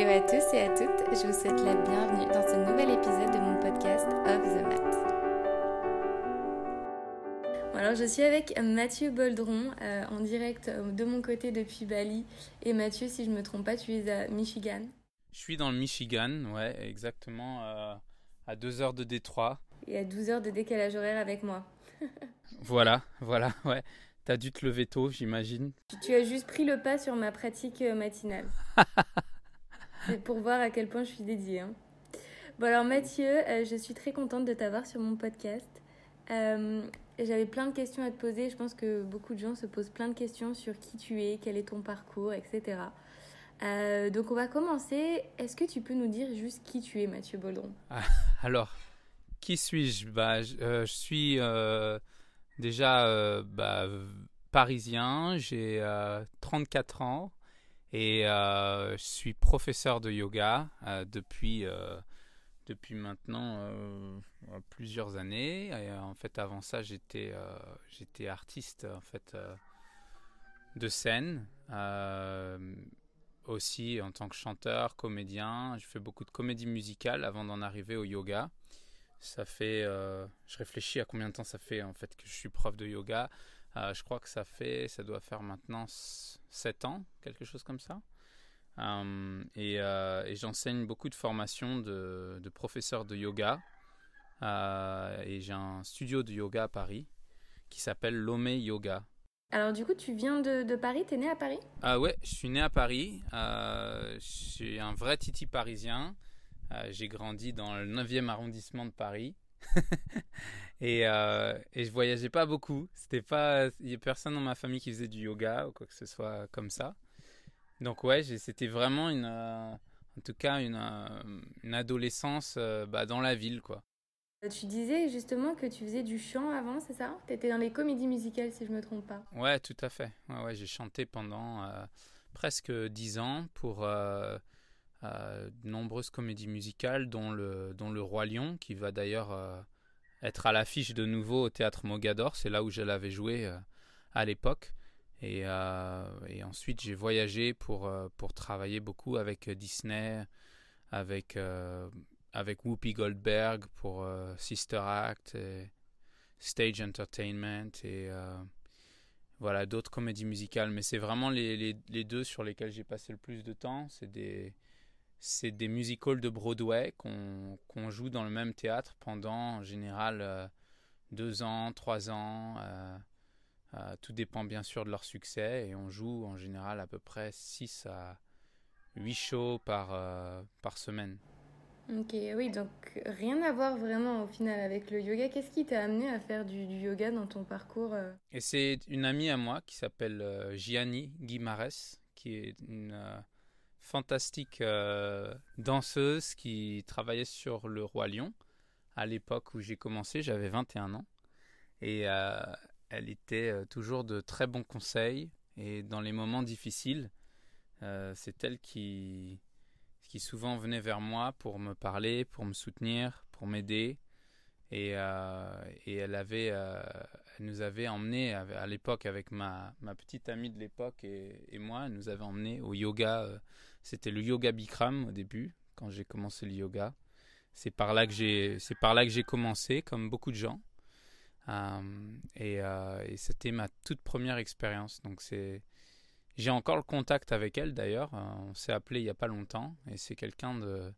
Hello à tous et à toutes, je vous souhaite la bienvenue dans ce nouvel épisode de mon podcast Off the Mat. alors je suis avec Mathieu Boldron euh, en direct euh, de mon côté depuis Bali. Et Mathieu, si je ne me trompe pas, tu es à Michigan. Je suis dans le Michigan, ouais, exactement euh, à 2 heures de Détroit. Et à 12 heures de décalage horaire avec moi. voilà, voilà, ouais. T'as dû te lever tôt, j'imagine. Tu as juste pris le pas sur ma pratique matinale. Pour voir à quel point je suis dédiée. Hein. Bon alors Mathieu, euh, je suis très contente de t'avoir sur mon podcast. Euh, j'avais plein de questions à te poser. Je pense que beaucoup de gens se posent plein de questions sur qui tu es, quel est ton parcours, etc. Euh, donc on va commencer. Est-ce que tu peux nous dire juste qui tu es, Mathieu Boldron ah, Alors, qui suis-je? Bah, je, suis déjà bah, parisien, j'ai 34 ans. Et euh, je suis professeur de yoga euh, depuis, euh, depuis maintenant plusieurs années. En fait, avant ça, j'étais j'étais artiste en fait, de scène. aussi en tant que chanteur, comédien. Je fais beaucoup de comédie musicale avant d'en arriver au yoga. Ça fait, je réfléchis à combien de temps ça fait en fait que je suis prof de yoga. Je crois que ça fait, ça doit faire maintenant 7 ans, quelque chose comme ça. Euh, euh, et, j'enseigne beaucoup de formations de, de professeurs de yoga. Euh, et j'ai un studio de yoga à Paris qui s'appelle Lomé Yoga. Alors du coup, tu viens de, de Paris, t'es né à Paris? Ah ouais, je suis né à Paris. je suis un vrai titi parisien. j'ai grandi dans le 9e arrondissement de Paris. et, et je voyageais pas beaucoup. C'était pas, il y a personne dans ma famille qui faisait du yoga ou quoi que ce soit comme ça. Donc ouais, c'était vraiment une, euh, en tout cas une, euh, une adolescence euh, bah, dans la ville quoi. Tu disais justement que tu faisais du chant avant, c'est ça? Tu étais dans les comédies musicales si je me trompe pas. Ouais, tout à fait. Ouais, ouais, j'ai chanté pendant presque dix ans pour de nombreuses comédies musicales, dont le, dont le Roi Lion, qui va d'ailleurs être à l'affiche de nouveau au théâtre Mogador. C'est là où je l'avais joué à l'époque. Et, euh, ensuite, j'ai voyagé pour, euh, pour travailler beaucoup avec Disney, avec, euh, avec Whoopi Goldberg pour Sister Act, et Stage Entertainment et voilà d'autres comédies musicales. Mais c'est vraiment les, les, les, deux sur lesquels j'ai passé le plus de temps. C'est des, c'est des musicals de Broadway qu'on joue dans le même théâtre pendant en général deux ans, trois ans. Euh, tout dépend bien sûr de leur succès et on joue en général à peu près 6 à 8 shows par, euh, par semaine. Ok, oui, donc rien à voir vraiment au final avec le yoga. Qu'est-ce qui t'a amené à faire du, yoga dans ton parcours euh? Et c'est une amie à moi qui s'appelle Gianni Guimares, qui est une fantastique danseuse qui travaillait sur le Roi Lion. À l'époque où j'ai commencé, j'avais 21 ans. Et elle était euh, toujours de très bons conseils et dans les moments difficiles, euh, c'est elle qui, qui souvent venait vers moi pour me parler, pour me soutenir, pour m'aider. Et, euh, et, elle, avait, elle nous avait emmenés à, l'époque avec ma, ma, petite amie de l'époque et, et, moi, elle nous avait emmenés au yoga. C'était le yoga Bikram au début, quand j'ai commencé le yoga. C'est par là que j'ai commencé, comme beaucoup de gens. Euh, euh, et, c'était ma toute première expérience. Donc c'est, j'ai encore le contact avec elle d'ailleurs. Euh, on s'est appelé il n'y a pas longtemps et c'est quelqu'un de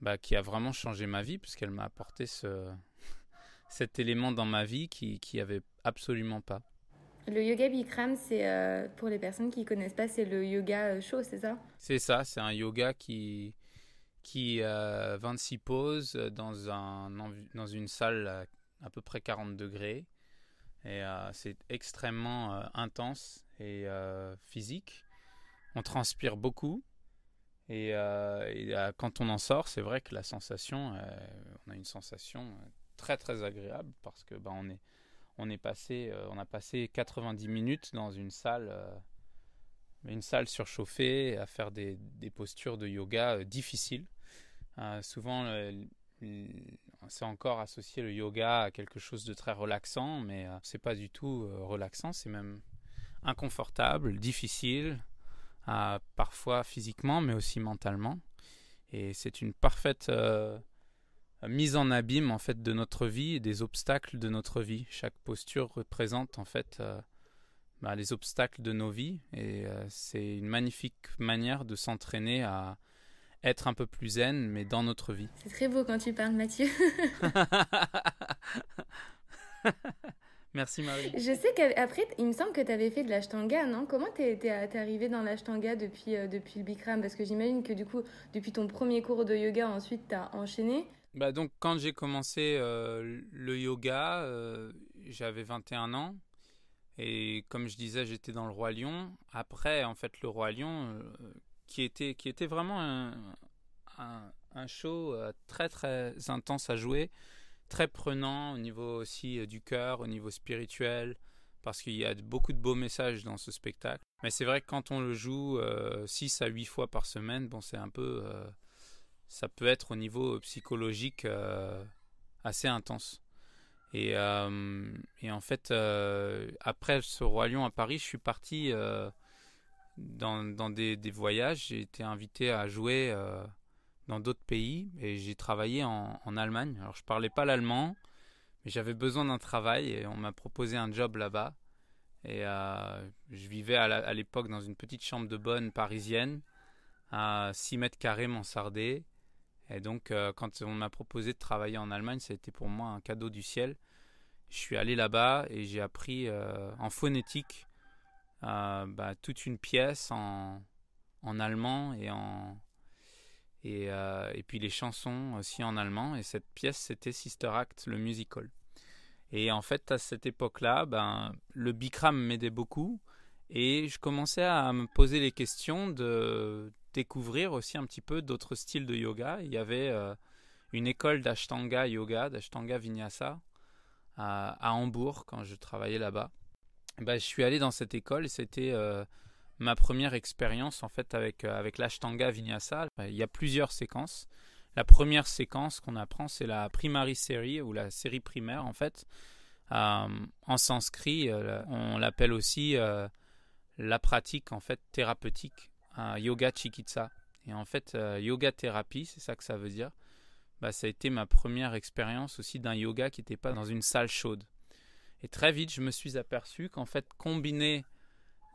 bah, qui a vraiment changé ma vie puisqu'elle m'a apporté ce, cet élément dans ma vie qui qui avait absolument pas. Le yoga Bikram, c'est pour les personnes qui connaissent pas, c'est le yoga chaud, c'est ça? C'est ça, c'est un yoga qui qui 26 poses dans un dans une salle à peu près 40 degrés. Et euh, c'est extrêmement euh, intense et euh, physique. On transpire beaucoup. Et, quand on en sort, c'est vrai que la sensation, on a une sensation très très agréable parce que bah, on est on est passé on a passé 90 minutes dans une salle une salle surchauffée à faire des, postures de yoga difficiles. souvent c'est encore associé le yoga à quelque chose de très relaxant, mais euh, c'est pas du tout euh, relaxant, c'est même inconfortable, difficile. parfois physiquement, mais aussi mentalement. Et c'est une parfaite mise en abîme en fait de notre vie et des obstacles de notre vie. Chaque posture représente en fait bah, les obstacles de nos vies et c'est une magnifique manière de s'entraîner à être un peu plus zen, mais dans notre vie. C'est très beau quand tu parles, Mathieu. Merci Marie. Je sais qu'après, il me semble que tu avais fait de l'ashtanga, non? Comment t'es es, arrivé dans l'ashtanga depuis, euh, depuis le Bikram? Parce que j'imagine que du coup, depuis ton premier cours de yoga, ensuite tu as enchaîné. Bah donc quand j'ai commencé euh, le yoga, euh, j'avais 21 ans. Et comme je disais, j'étais dans le Roi Lion. Après, en fait, le Roi Lion, qui était, qui était vraiment un, un, show euh, très très intense à jouer, très prenant au niveau aussi euh, du cœur, au niveau spirituel, parce qu'il y a beaucoup de beaux messages dans ce spectacle. Mais c'est vrai que quand on le joue 6 euh, à 8 fois par semaine, bon, c'est un peu. Ça peut être au niveau psychologique assez intense. Et, et en fait, après ce Roi Lion à Paris, je suis parti dans, des, voyages. J'ai été invité à jouer euh, dans d'autres pays et j'ai travaillé en, Allemagne. Alors je parlais pas l'allemand, mais j'avais besoin d'un travail et on m'a proposé un job là-bas. Et euh, je vivais à l'époque dans une petite chambre de bonne parisienne à 6 mètres carrés mansardé. Et donc euh, quand on m'a proposé de travailler en Allemagne, ça a été pour moi un cadeau du ciel. Je suis allé là-bas et j'ai appris en phonétique euh, bah, toute une pièce en, en allemand et en et, euh, et, puis les chansons aussi en allemand. Et cette pièce, c'était Sister Act, le musical. Et en fait, à cette époque-là, ben, le Bikram m'aidait beaucoup. Et je commençais à me poser les questions de découvrir aussi un petit peu d'autres styles de yoga. Il y avait euh, une école d'Ashtanga Yoga, d'Ashtanga Vinyasa, à, Hambourg, quand je travaillais là-bas. Bah, je suis allé dans cette école et c'était euh, ma première expérience en fait avec, euh, avec l'Ashtanga Vinyasa. Bah, il y a plusieurs séquences. La première séquence qu'on apprend, c'est la primary series ou la série primaire en fait. En sanskrit, on l'appelle aussi la pratique en fait thérapeutique, yoga chikitsa. Et en fait, yoga thérapie, c'est ça que ça veut dire. Bah, ça a été ma première expérience aussi d'un yoga qui n'était pas dans une salle chaude. Et très vite, je me suis aperçu qu'en fait, combiner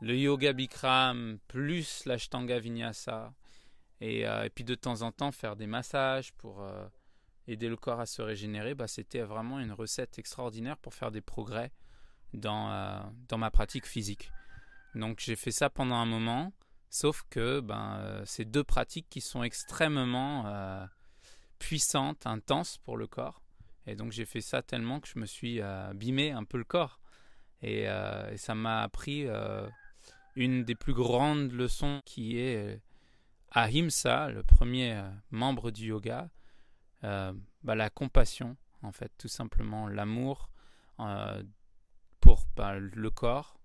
le yoga Bikram plus l'ashtanga vinyasa et, euh, puis de temps en temps faire des massages pour euh, aider le corps à se régénérer, bah, c'était vraiment une recette extraordinaire pour faire des progrès dans, euh, dans ma pratique physique. Donc j'ai fait ça pendant un moment, sauf que ben, c'est deux pratiques qui sont extrêmement puissantes, intenses pour le corps. Et donc j'ai fait ça tellement que je me suis abîmé un peu le corps. Et, euh, ça m'a appris euh, une des plus grandes leçons qui est euh, Ahimsa, le premier membre du yoga, bah, la compassion, en fait, tout simplement l'amour pour bah, le corps,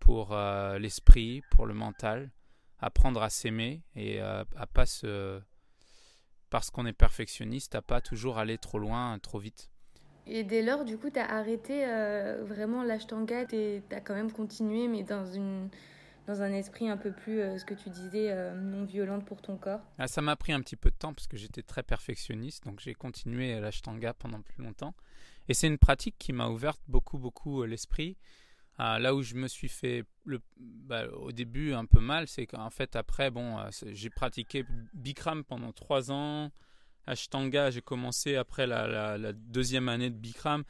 pour l'esprit, pour le mental, apprendre à s'aimer et à pas se parce qu'on est perfectionniste, à pas toujours aller trop loin, trop vite. Et dès lors, du coup, tu as arrêté euh, vraiment l'ashtanga, tu as quand même continué, mais dans, une, dans un esprit un peu plus, euh, ce que tu disais, euh, non violente pour ton corps? Ah, Ça m'a pris un petit peu de temps parce que j'étais très perfectionniste, donc j'ai continué l'ashtanga pendant plus longtemps. Et c'est une pratique qui m'a ouvert beaucoup, beaucoup l'esprit. Ah, là où je me suis fait le, bah, au début un peu mal, c'est qu'en fait après, bon, euh, j'ai pratiqué Bikram pendant trois ans. Ashtanga, j'ai commencé après la, deuxième année de Bikram.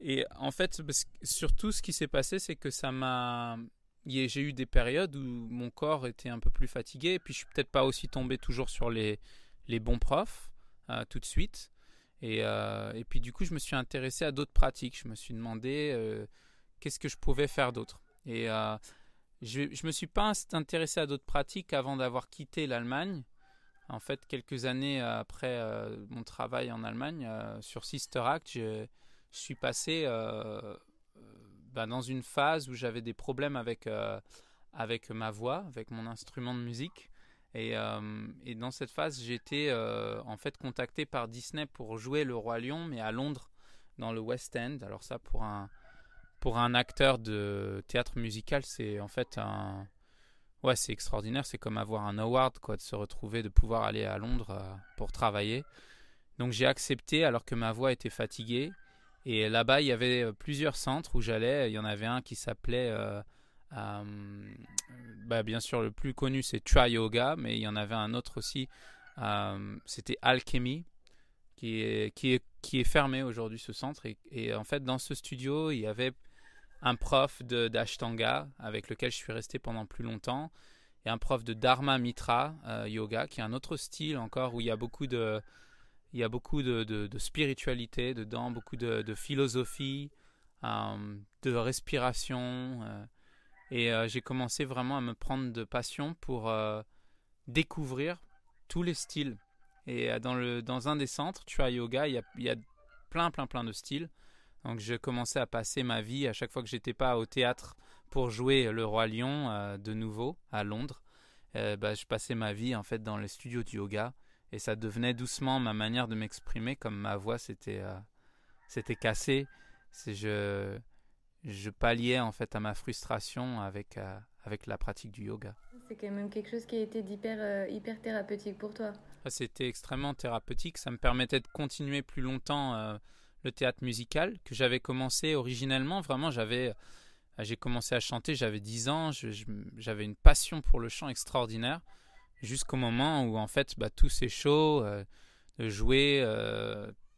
Et en fait, surtout ce qui s'est passé, c'est que ça m'a... J'ai eu des périodes où mon corps était un peu plus fatigué, et puis je suis peut-être pas aussi tombé toujours sur les, les bons profs euh, tout de suite. Et, euh, et, puis du coup, je me suis intéressé à d'autres pratiques. Je me suis demandé qu'est-ce que je pouvais faire d'autre. Et euh, je me suis pas intéressé à d'autres pratiques avant d'avoir quitté l'Allemagne. En fait, quelques années après euh, mon travail en Allemagne, euh, sur Sister Act, je, suis passé bah, dans une phase où j'avais des problèmes avec, avec ma voix, avec mon instrument de musique. Et, et dans cette phase, été en fait contacté par Disney pour jouer le Roi Lion, mais à Londres, dans le West End. Alors ça, pour un, pour un acteur de théâtre musical, c'est en fait un, ouais, c'est extraordinaire. C'est comme avoir un award, quoi, de se retrouver, de pouvoir aller à Londres pour travailler. Donc j'ai accepté alors que ma voix était fatiguée. Et là-bas, il y avait plusieurs centres où j'allais. Il y en avait un qui s'appelait euh, bah, bien sûr, le plus connu, c'est Try Yoga, mais il y en avait un autre aussi, euh, c'était Alchemy, qui est, qui est, qui est fermé aujourd'hui, ce centre. Et, en fait, dans ce studio, il y avait un prof d'Ashtanga avec lequel je suis resté pendant plus longtemps, et un prof de Dharma Mitra euh, Yoga, qui est un autre style encore où il y a beaucoup de, il y a beaucoup de, de, spiritualité dedans, beaucoup de, philosophie, de respiration. Et euh, j'ai commencé vraiment à me prendre de passion pour euh, découvrir tous les styles. Et euh, dans, le, dans un des centres, tu as yoga, il y a, il y a plein, plein, plein de styles. Donc je commençais à passer ma vie à chaque fois que j'étais pas au théâtre pour jouer Le Roi Lion de nouveau à Londres. bah, je passais ma vie en fait dans les studios de yoga et ça devenait doucement ma manière de m'exprimer comme ma voix s'était c'était cassée. C'est je je palliais en fait à ma frustration avec, euh, avec la pratique du yoga. C'est quand même quelque chose qui a été hyper, euh, hyper thérapeutique pour toi. Ah, c'était extrêmement thérapeutique. Ça me permettait de continuer plus longtemps euh, le théâtre musical que j'avais commencé originellement. Vraiment, j'avais, j'ai commencé à chanter, j'avais 10 ans, j'avais une passion pour le chant extraordinaire. Jusqu'au moment où en fait bah, tous ces shows, de jouer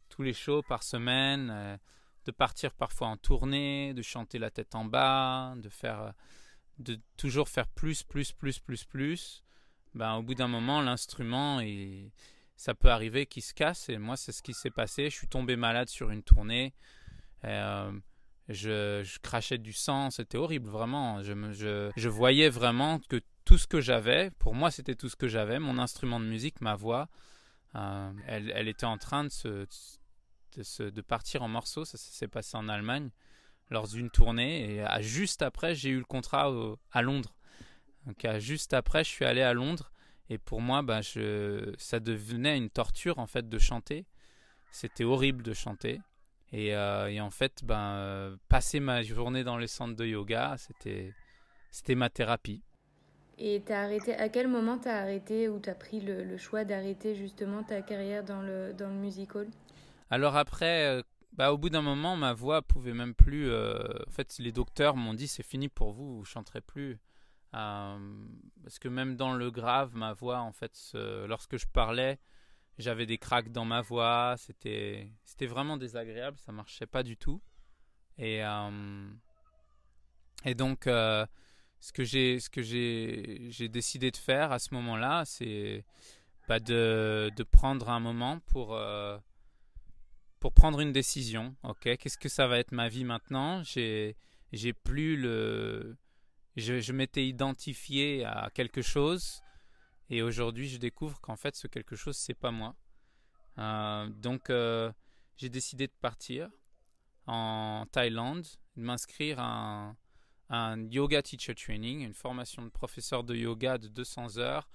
tous les shows par semaine de partir parfois en tournée, de chanter la tête en bas, de faire, de toujours faire plus, plus, plus, plus, plus. Ben, au bout d'un moment, l'instrument, et ça peut arriver qu'il se casse. Et moi, c'est ce qui s'est passé. Je suis tombé malade sur une tournée. Euh, je, crachais du sang. C'était horrible, vraiment. Je, voyais vraiment que tout ce que j'avais, pour moi, c'était tout ce que j'avais. Mon instrument de musique, ma voix, euh, elle, était en train de, partir en morceaux. Ça, s'est passé en Allemagne lors d'une tournée. Et à, juste après, j'ai eu le contrat à Londres. Donc à, juste après, je suis allé à Londres. Et pour moi, bah, je, ça devenait une torture en fait de chanter. C'était horrible de chanter. Et, euh, en fait, ben, passer ma journée dans les centres de yoga, c'était, c'était ma thérapie. Et as arrêté, à quel moment tu as arrêté ou tu as pris le, le choix d'arrêter justement ta carrière dans le, dans le musical alors après, euh, bah, au bout d'un moment, ma voix pouvait même plus. Euh, en fait, les docteurs m'ont dit c'est fini pour vous, vous chanterez plus. Euh, parce que même dans le grave, ma voix, en fait, lorsque je parlais, j'avais des craques dans ma voix. C'était, c'était vraiment désagréable. Ça marchait pas du tout. Et et donc, ce que j'ai, ce que j'ai, j'ai décidé de faire à ce moment-là, c'est bah, de, de prendre un moment pour pour prendre une décision. Ok, qu'est-ce que ça va être ma vie maintenant? J'ai, j'ai plus le, je, m'étais identifié à quelque chose et aujourd'hui je découvre qu'en fait ce quelque chose c'est pas moi. Euh, donc euh, j'ai décidé de partir en Thaïlande, de m'inscrire à un, yoga teacher training, une formation de professeur de yoga de 200 heures.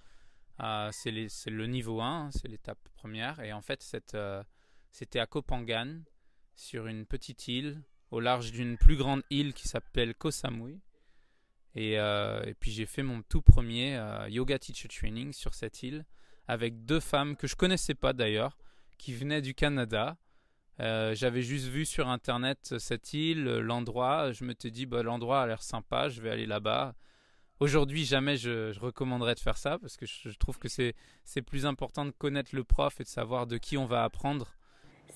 Euh, c'est, le niveau 1, c'est l'étape première. Et en fait, c'était à Kopangan, sur une petite île, au large d'une plus grande île qui s'appelle Koh Samui. Et, euh, et puis j'ai fait mon tout premier euh, yoga teacher training sur cette île avec deux femmes que je connaissais pas d'ailleurs, qui venaient du Canada. Euh, j'avais juste vu sur internet cette île, l'endroit. Je me suis dit, bah, l'endroit a l'air sympa, je vais aller là-bas. Aujourd'hui, jamais je, recommanderais de faire ça parce que je trouve que c'est plus important de connaître le prof et de savoir de qui on va apprendre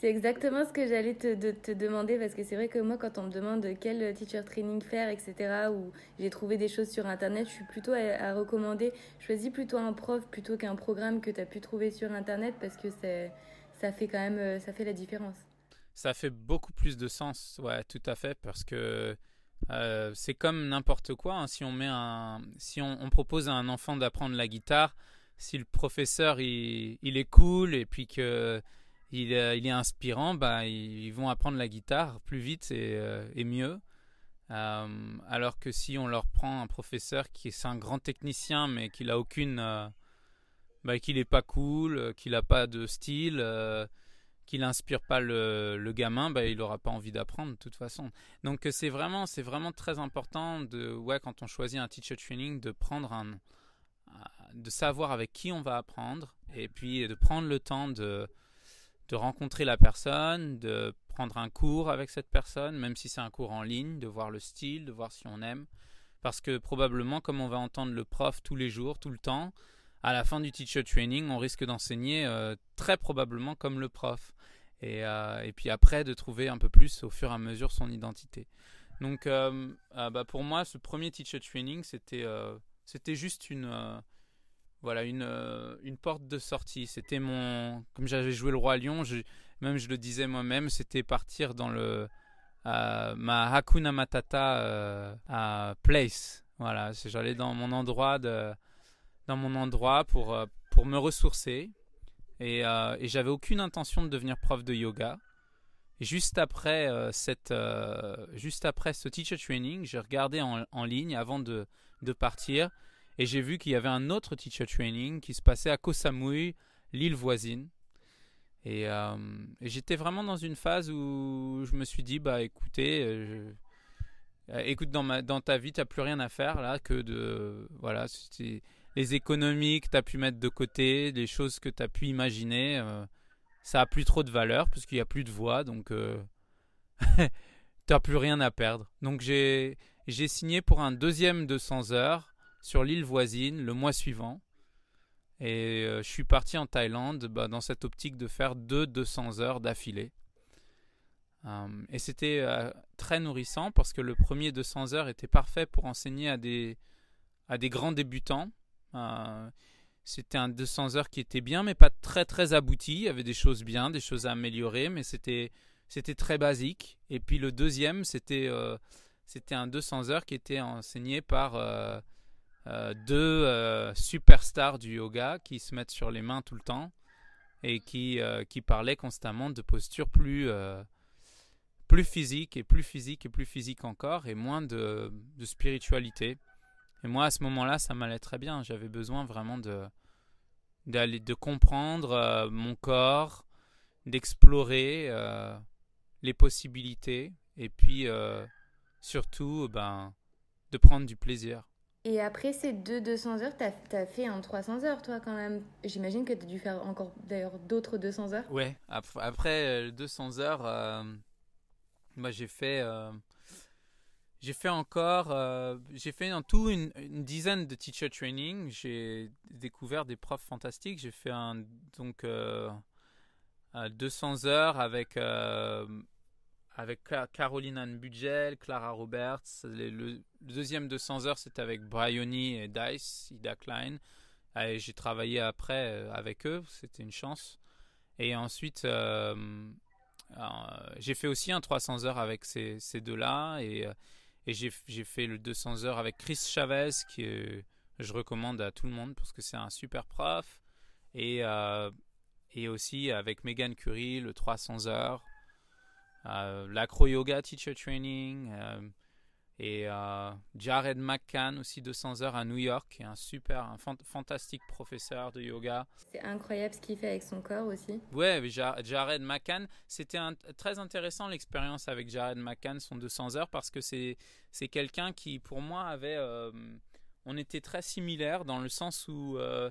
c'est exactement ce que j'allais te, te, demander parce que c'est vrai que moi, quand on me demande quel teacher training faire, etc., ou j'ai trouvé des choses sur Internet, je suis plutôt à, recommander. Choisis plutôt un prof plutôt qu'un programme que tu as pu trouver sur Internet parce que ça fait quand même ça fait la différence. Ça fait beaucoup plus de sens, ouais, tout à fait, parce que euh, c'est comme n'importe quoi. Hein. si on met un, si on propose à un enfant d'apprendre la guitare, si le professeur il, il est cool et puis que il, il, est inspirant, bah, ils vont apprendre la guitare plus vite et, euh, mieux. Euh, alors que si on leur prend un professeur qui est un grand technicien mais qu'il a aucune, euh, bah, qu'il est pas cool, qu'il n'a pas de style, qu'il inspire pas le, gamin, bah, il n'aura pas envie d'apprendre de toute façon. Donc c'est vraiment, vraiment très important de, ouais, quand on choisit un teacher training, de prendre un, de savoir avec qui on va apprendre et puis de prendre le temps de, de rencontrer la personne, de prendre un cours avec cette personne, même si c'est un cours en ligne, de voir le style, de voir si on aime. Parce que probablement, comme on va entendre le prof tous les jours, tout le temps, à la fin du teacher training, on risque d'enseigner euh, très probablement comme le prof. Et, euh, et, puis après, de trouver un peu plus au fur et à mesure son identité. Donc, euh, bah pour moi, ce premier teacher training, c'était c'était juste une, voilà, une, une porte de sortie. C'était mon. Comme j'avais joué le Roi Lion, même je le disais moi-même, c'était partir dans le. ma Hakuna Matata place. Voilà, j'allais dans mon endroit de dans mon endroit pour, euh, pour me ressourcer. Et, euh, et j'avais aucune intention de devenir prof de yoga. juste après, euh, cette, juste après ce teacher training, j'ai regardé en, en, ligne avant de, de partir et j'ai vu qu'il y avait un autre teacher training qui se passait à Koh Samui, l'île voisine. Et, j'étais vraiment dans une phase où je me suis dit, bah écoutez, écoute, dans, ma, dans ta vie, tu n'as plus rien à faire là que de. Voilà, les économies que tu as pu mettre de côté, les choses que tu as pu imaginer, euh, ça a plus trop de valeur puisqu'il n'y a plus de voix, donc euh, tu n'as plus rien à perdre. Donc j'ai signé pour un deuxième 200 heures sur l'île voisine le mois suivant. Et euh, je suis parti en Thaïlande bah, dans cette optique de faire deux 200 heures d'affilée. et c'était très nourrissant parce que le premier 200 heures était parfait pour enseigner à des, à des grands débutants euh, c'était un 200 heures qui était bien, mais pas très très abouti. Il y avait des choses bien, des choses à améliorer, mais c'était c'était très basique. Et puis le deuxième, c'était euh, c'était un 200 heures qui était enseigné par euh, deux superstars du yoga qui se mettent sur les mains tout le temps et qui qui parlaient constamment de postures plus plus physique et plus physique et plus physique encore et moins de, de spiritualité. Et moi, à ce moment-là, ça m'allait très bien. J'avais besoin vraiment de, d'aller, de comprendre euh, mon corps, d'explorer euh, les possibilités et puis euh, surtout ben, de prendre du plaisir. Et après ces deux 200 heures, tu as, fait un 300 heures, toi, quand même. J'imagine que tu as dû faire encore, d'ailleurs, d'autres 200 heures. Ouais, après, 200 heures, moi, j'ai fait j'ai fait encore, euh, j'ai fait en tout une, dizaine de teacher training. J'ai découvert des profs fantastiques. J'ai fait un donc 200 euh, heures avec euh, avec Caroline Anne Budgel, Clara Roberts. Le, deuxième 200 heures c'était avec Bryony et Dice, Ida Klein. J'ai travaillé après avec eux, c'était une chance. Et ensuite j'ai fait aussi un 300 heures avec ces, deux-là et j'ai fait le 200 heures avec Chris Chavez, qui je recommande à tout le monde parce que c'est un super prof. Et, euh, et aussi avec Megan Curie, le 300 heures. Euh, l'acro-yoga teacher training. Euh, et euh, Jared McCann, aussi 200 heures à New York, qui est un super, un fantastique professeur de yoga. C'est incroyable ce qu'il fait avec son corps aussi. Ouais, Jared McCann, c'était très intéressant l'expérience avec Jared McCann, son 200 heures, parce que c'est quelqu'un qui, pour moi, avait. Euh, on était très similaires dans le sens où euh,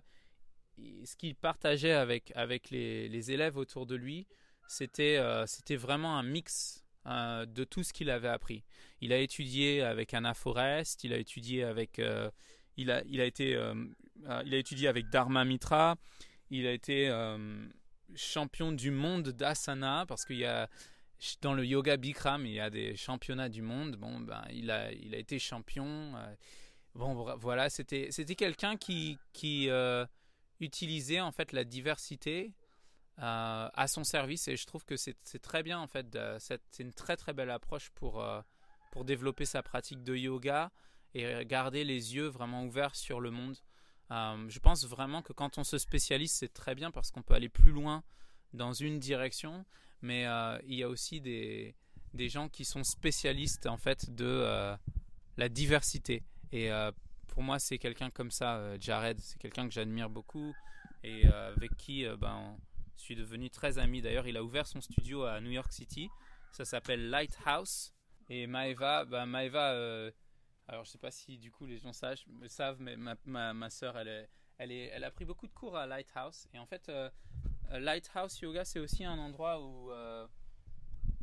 ce qu'il partageait avec, avec les, les, élèves autour de lui, c'était c'était vraiment un mix euh, de tout ce qu'il avait appris. Il a étudié avec Anna Forrest, il a étudié avec, euh, il, a, il, a été, euh, il a étudié avec Dharma Mitra, il a été champion du monde d'asana parce qu'il y a dans le yoga Bikram, il y a des championnats du monde. Bon, ben, il a, il a été champion. bon, voilà, c'était, c'était quelqu'un qui, qui utilisait en fait la diversité euh, à son service et je trouve que c'est très bien en fait. C'est une très très belle approche pour, euh, pour développer sa pratique de yoga et garder les yeux vraiment ouverts sur le monde. Euh, je pense vraiment que quand on se spécialise, c'est très bien parce qu'on peut aller plus loin dans une direction, mais il y a aussi des, des gens qui sont spécialistes en fait de la diversité. Et pour moi, c'est quelqu'un comme ça, Jared, c'est quelqu'un que j'admire beaucoup et avec qui ben, Je suis devenu très ami. D'ailleurs, il a ouvert son studio à New York City. Ça s'appelle Lighthouse. Et Maeva, bah, Maeva euh, alors je sais pas si du coup les gens savent, savent mais ma, ma, ma soeur, elle, est, elle, est, elle a pris beaucoup de cours à Lighthouse. Et en fait, euh, euh, Lighthouse Yoga, c'est aussi un endroit où...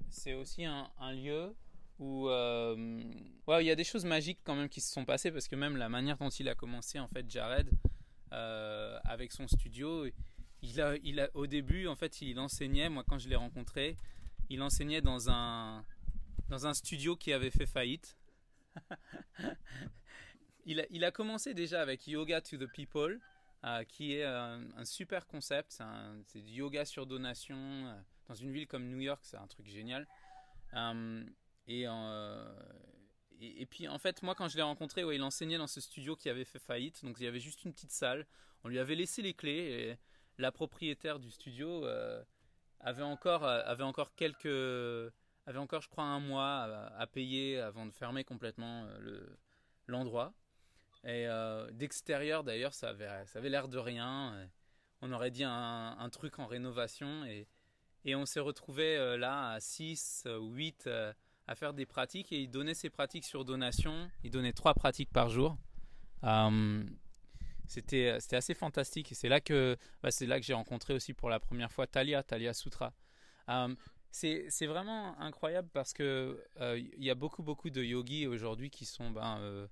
c'est aussi un, un, lieu où ouais, il y a des choses magiques quand même qui se sont passées parce que même la manière dont il a commencé, en fait, Jared, avec son studio, il a, au début, en fait, il enseignait, moi quand je l'ai rencontré, il enseignait dans un, dans un studio qui avait fait faillite. il, a, commencé déjà avec Yoga to the People, euh, qui est un, super concept. C'est du yoga sur donation. Euh, dans une ville comme New York, c'est un truc génial. Euh, et, puis en fait, moi quand je l'ai rencontré, ouais, il enseignait dans ce studio qui avait fait faillite. Donc il y avait juste une petite salle. On lui avait laissé les clés. La propriétaire du studio avait, encore, avait encore quelques avait encore, je crois, un mois à, payer avant de fermer complètement euh, l'endroit. et euh, d'extérieur, d'ailleurs, ça avait, ça avait l'air de rien. On aurait dit un, truc en rénovation. Et, et on s'est retrouvé euh, là à 6 ou 8 à faire des pratiques. Et il donnait ses pratiques sur donation. Il donnait trois pratiques par jour. C'était c'était assez fantastique c'est là que bah, c'est là que j'ai rencontré aussi pour la première fois Talia Talia Sutra. C'est vraiment incroyable parce que euh, il y a beaucoup beaucoup de yogis aujourd'hui qui sont ben euh,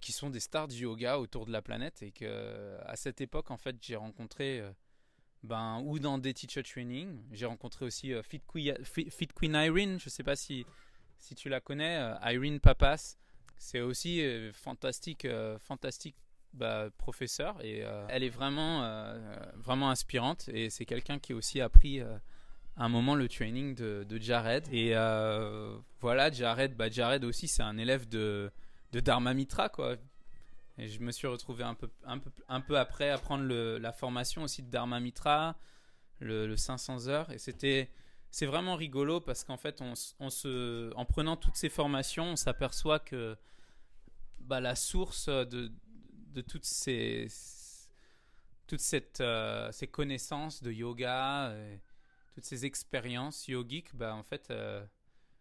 qui sont des stars du yoga autour de la planète et que à cette époque en fait j'ai rencontré euh, ben ou dans des teacher training j'ai rencontré aussi Fit, Queen, Fit, Queen Irene je sais pas si si tu la connais Irene Papas. C'est aussi fantastique fantastique bah, professeur et elle est vraiment vraiment inspirante et c'est quelqu'un qui a aussi appris un moment le training de, Jared. Et euh, voilà, Jared, bah Jared aussi, c'est un élève de, Dharma Mitra, quoi. Et je me suis retrouvé un peu, un peu, un peu après à prendre la formation aussi de Dharma Mitra, le, 500 heures. Et c'était, c'est vraiment rigolo parce qu'en fait, on, se, en prenant toutes ces formations, on s'aperçoit que bah, la source de, de toutes ces, toutes cette, euh, ces connaissances de yoga, toutes ces expériences yogiques, bah, en fait, euh,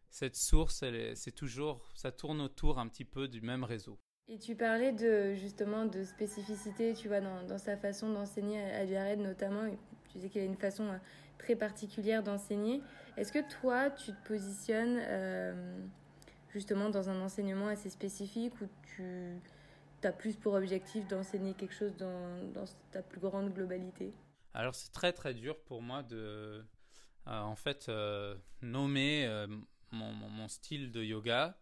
cette source, c'est toujours, ça tourne autour un petit peu du même réseau. Et tu parlais de justement de spécificité, tu vois, dans, dans sa façon d'enseigner à Jared notamment. Tu disais qu'il a une façon euh, très particulière d'enseigner. Est-ce que toi, tu te positionnes euh, justement dans un enseignement assez spécifique où tu as plus pour objectif d'enseigner quelque chose dans, ta plus grande globalité Alors c'est très très dur pour moi de euh, en fait euh, nommer euh, mon, mon, style de yoga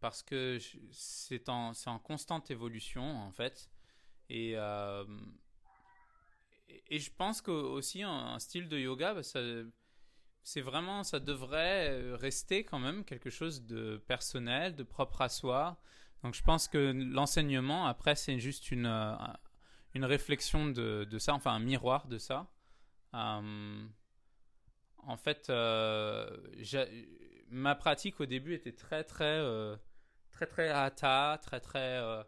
parce que c'est en, en constante évolution en fait. Et, et je pense que aussi un, style de yoga, bah, ça, c'est vraiment, ça devrait rester quand même quelque chose de personnel, de propre à soi. Donc je pense que l'enseignement, après, c'est juste une, une réflexion de, de, ça, enfin un miroir de ça en fait, euh, ma pratique au début était très, très, euh, très, très hata, très, très euh,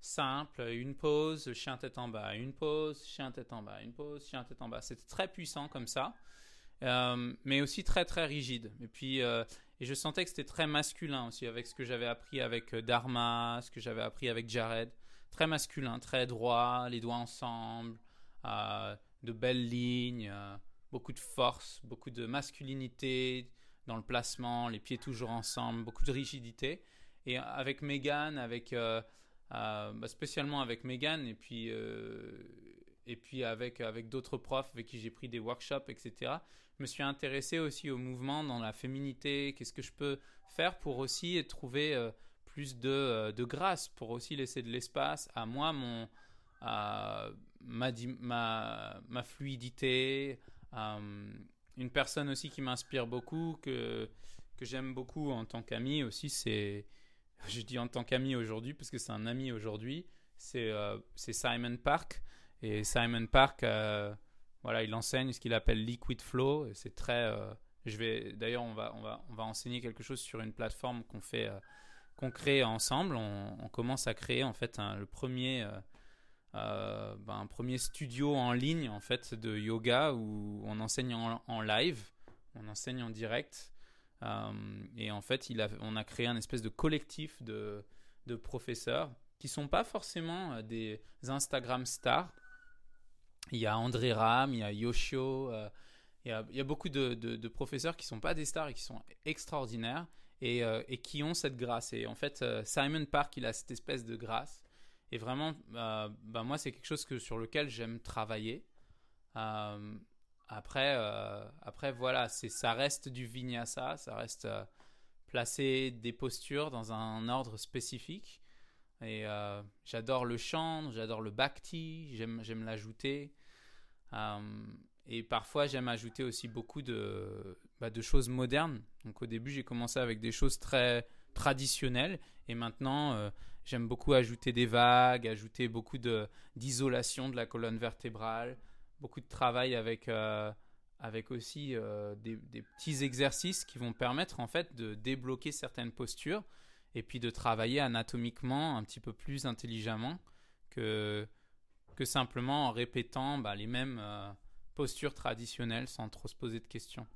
simple. Une pause, chien tête en bas, une pause, chien tête en bas, une pause, chien tête en bas. C'était très puissant comme ça, mais aussi très, très rigide. Et puis, et je sentais que c'était très masculin aussi avec ce que j'avais appris avec Dharma, ce que j'avais appris avec Jared. Très masculin, très droit, les doigts ensemble, de belles lignes beaucoup de force, beaucoup de masculinité dans le placement, les pieds toujours ensemble, beaucoup de rigidité. Et avec Megan, avec euh, euh, bah, spécialement avec Megan, et puis euh, et puis avec avec d'autres profs avec qui j'ai pris des workshops, etc. Me suis intéressé aussi au mouvement dans la féminité. Qu'est-ce que je peux faire pour aussi trouver plus de, de grâce, pour aussi laisser de l'espace à moi, mon ma, ma, ma fluidité, euh, une personne aussi qui m'inspire beaucoup, que, j'aime beaucoup en tant qu'ami aussi, c'est, je dis en tant qu'ami aujourd'hui parce que c'est un ami aujourd'hui, c'est euh, Simon Park. Et Simon Park, euh, voilà, il enseigne ce qu'il appelle Liquid Flow. C'est très. je vais d'ailleurs, on va, on va, on va enseigner quelque chose sur une plateforme qu'on fait, qu'on crée ensemble. On, commence à créer en fait le premier ben, un premier studio en ligne en fait de yoga où on enseigne en, live, on enseigne en direct. et en fait, il a, on a créé un espèce de collectif de, de professeurs qui sont pas forcément des Instagram stars. Il y a André Ram, il y a Yoshio, il y, a, beaucoup de, professeurs qui sont pas des stars et qui sont extraordinaires et, euh, qui ont cette grâce. Et en fait, euh, Simon Park, il a cette espèce de grâce. Et vraiment, euh, bah, moi, c'est quelque chose que, sur lequel j'aime travailler. après, après, voilà, ça reste du vinyasa, ça reste placer des postures dans un ordre spécifique. Et j'adore le chant, j'adore le bhakti, j'aime l'ajouter. Et parfois, j'aime ajouter aussi beaucoup de, bah, de choses modernes. Donc au début, j'ai commencé avec des choses très traditionnelles. Et maintenant, euh, j'aime beaucoup ajouter des vagues, ajouter beaucoup d'isolation de, la colonne vertébrale, beaucoup de travail avec, euh, avec aussi euh, des, des, petits exercices qui vont permettre en fait de débloquer certaines postures et puis de travailler anatomiquement un petit peu plus intelligemment que, que simplement en répétant bah, les mêmes posture traditionnelle sans trop se poser de questions.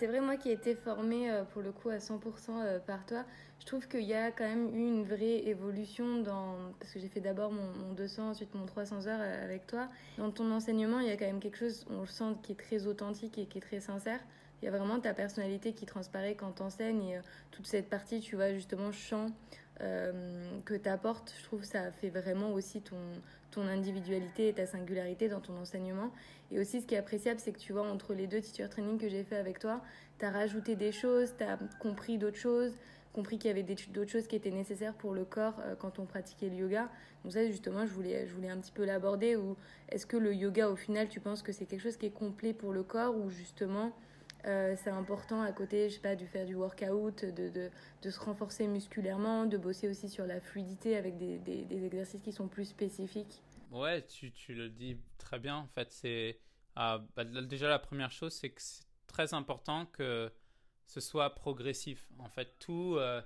C'est vrai, moi qui ai été formée euh, pour le coup à 100% euh, par toi, je trouve qu'il y a quand même eu une vraie évolution dans. Parce que j'ai fait d'abord mon, 200, ensuite mon 300 heures euh, avec toi. Dans ton enseignement, il y a quand même quelque chose, on le sent, qui est très authentique et qui est très sincère. Il y a vraiment ta personnalité qui transparaît quand t'enseignes et toute cette partie, tu vois, justement, chant que tu apportes, je trouve ça fait vraiment aussi ton, ton individualité et ta singularité dans ton enseignement. Et aussi, ce qui est appréciable, c'est que tu vois, entre les deux teacher training que j'ai fait avec toi, tu as rajouté des choses, tu as compris d'autres choses, compris qu'il y avait d'autres choses qui étaient nécessaires pour le corps euh, quand on pratiquait le yoga. Donc ça, justement, je voulais, je voulais un petit peu l'aborder. Ou est-ce que le yoga, au final, tu penses que c'est quelque chose qui est complet pour le corps ou justement, euh, c'est important à côté, je sais pas, de faire du workout, de, de, de, se renforcer musculairement, de bosser aussi sur la fluidité avec des, des, exercices qui sont plus spécifiques Ouais, tu, tu, le dis très bien. En fait, c'est ah, bah, déjà la première chose, c'est que c'est très important que ce soit progressif. En fait, tout euh,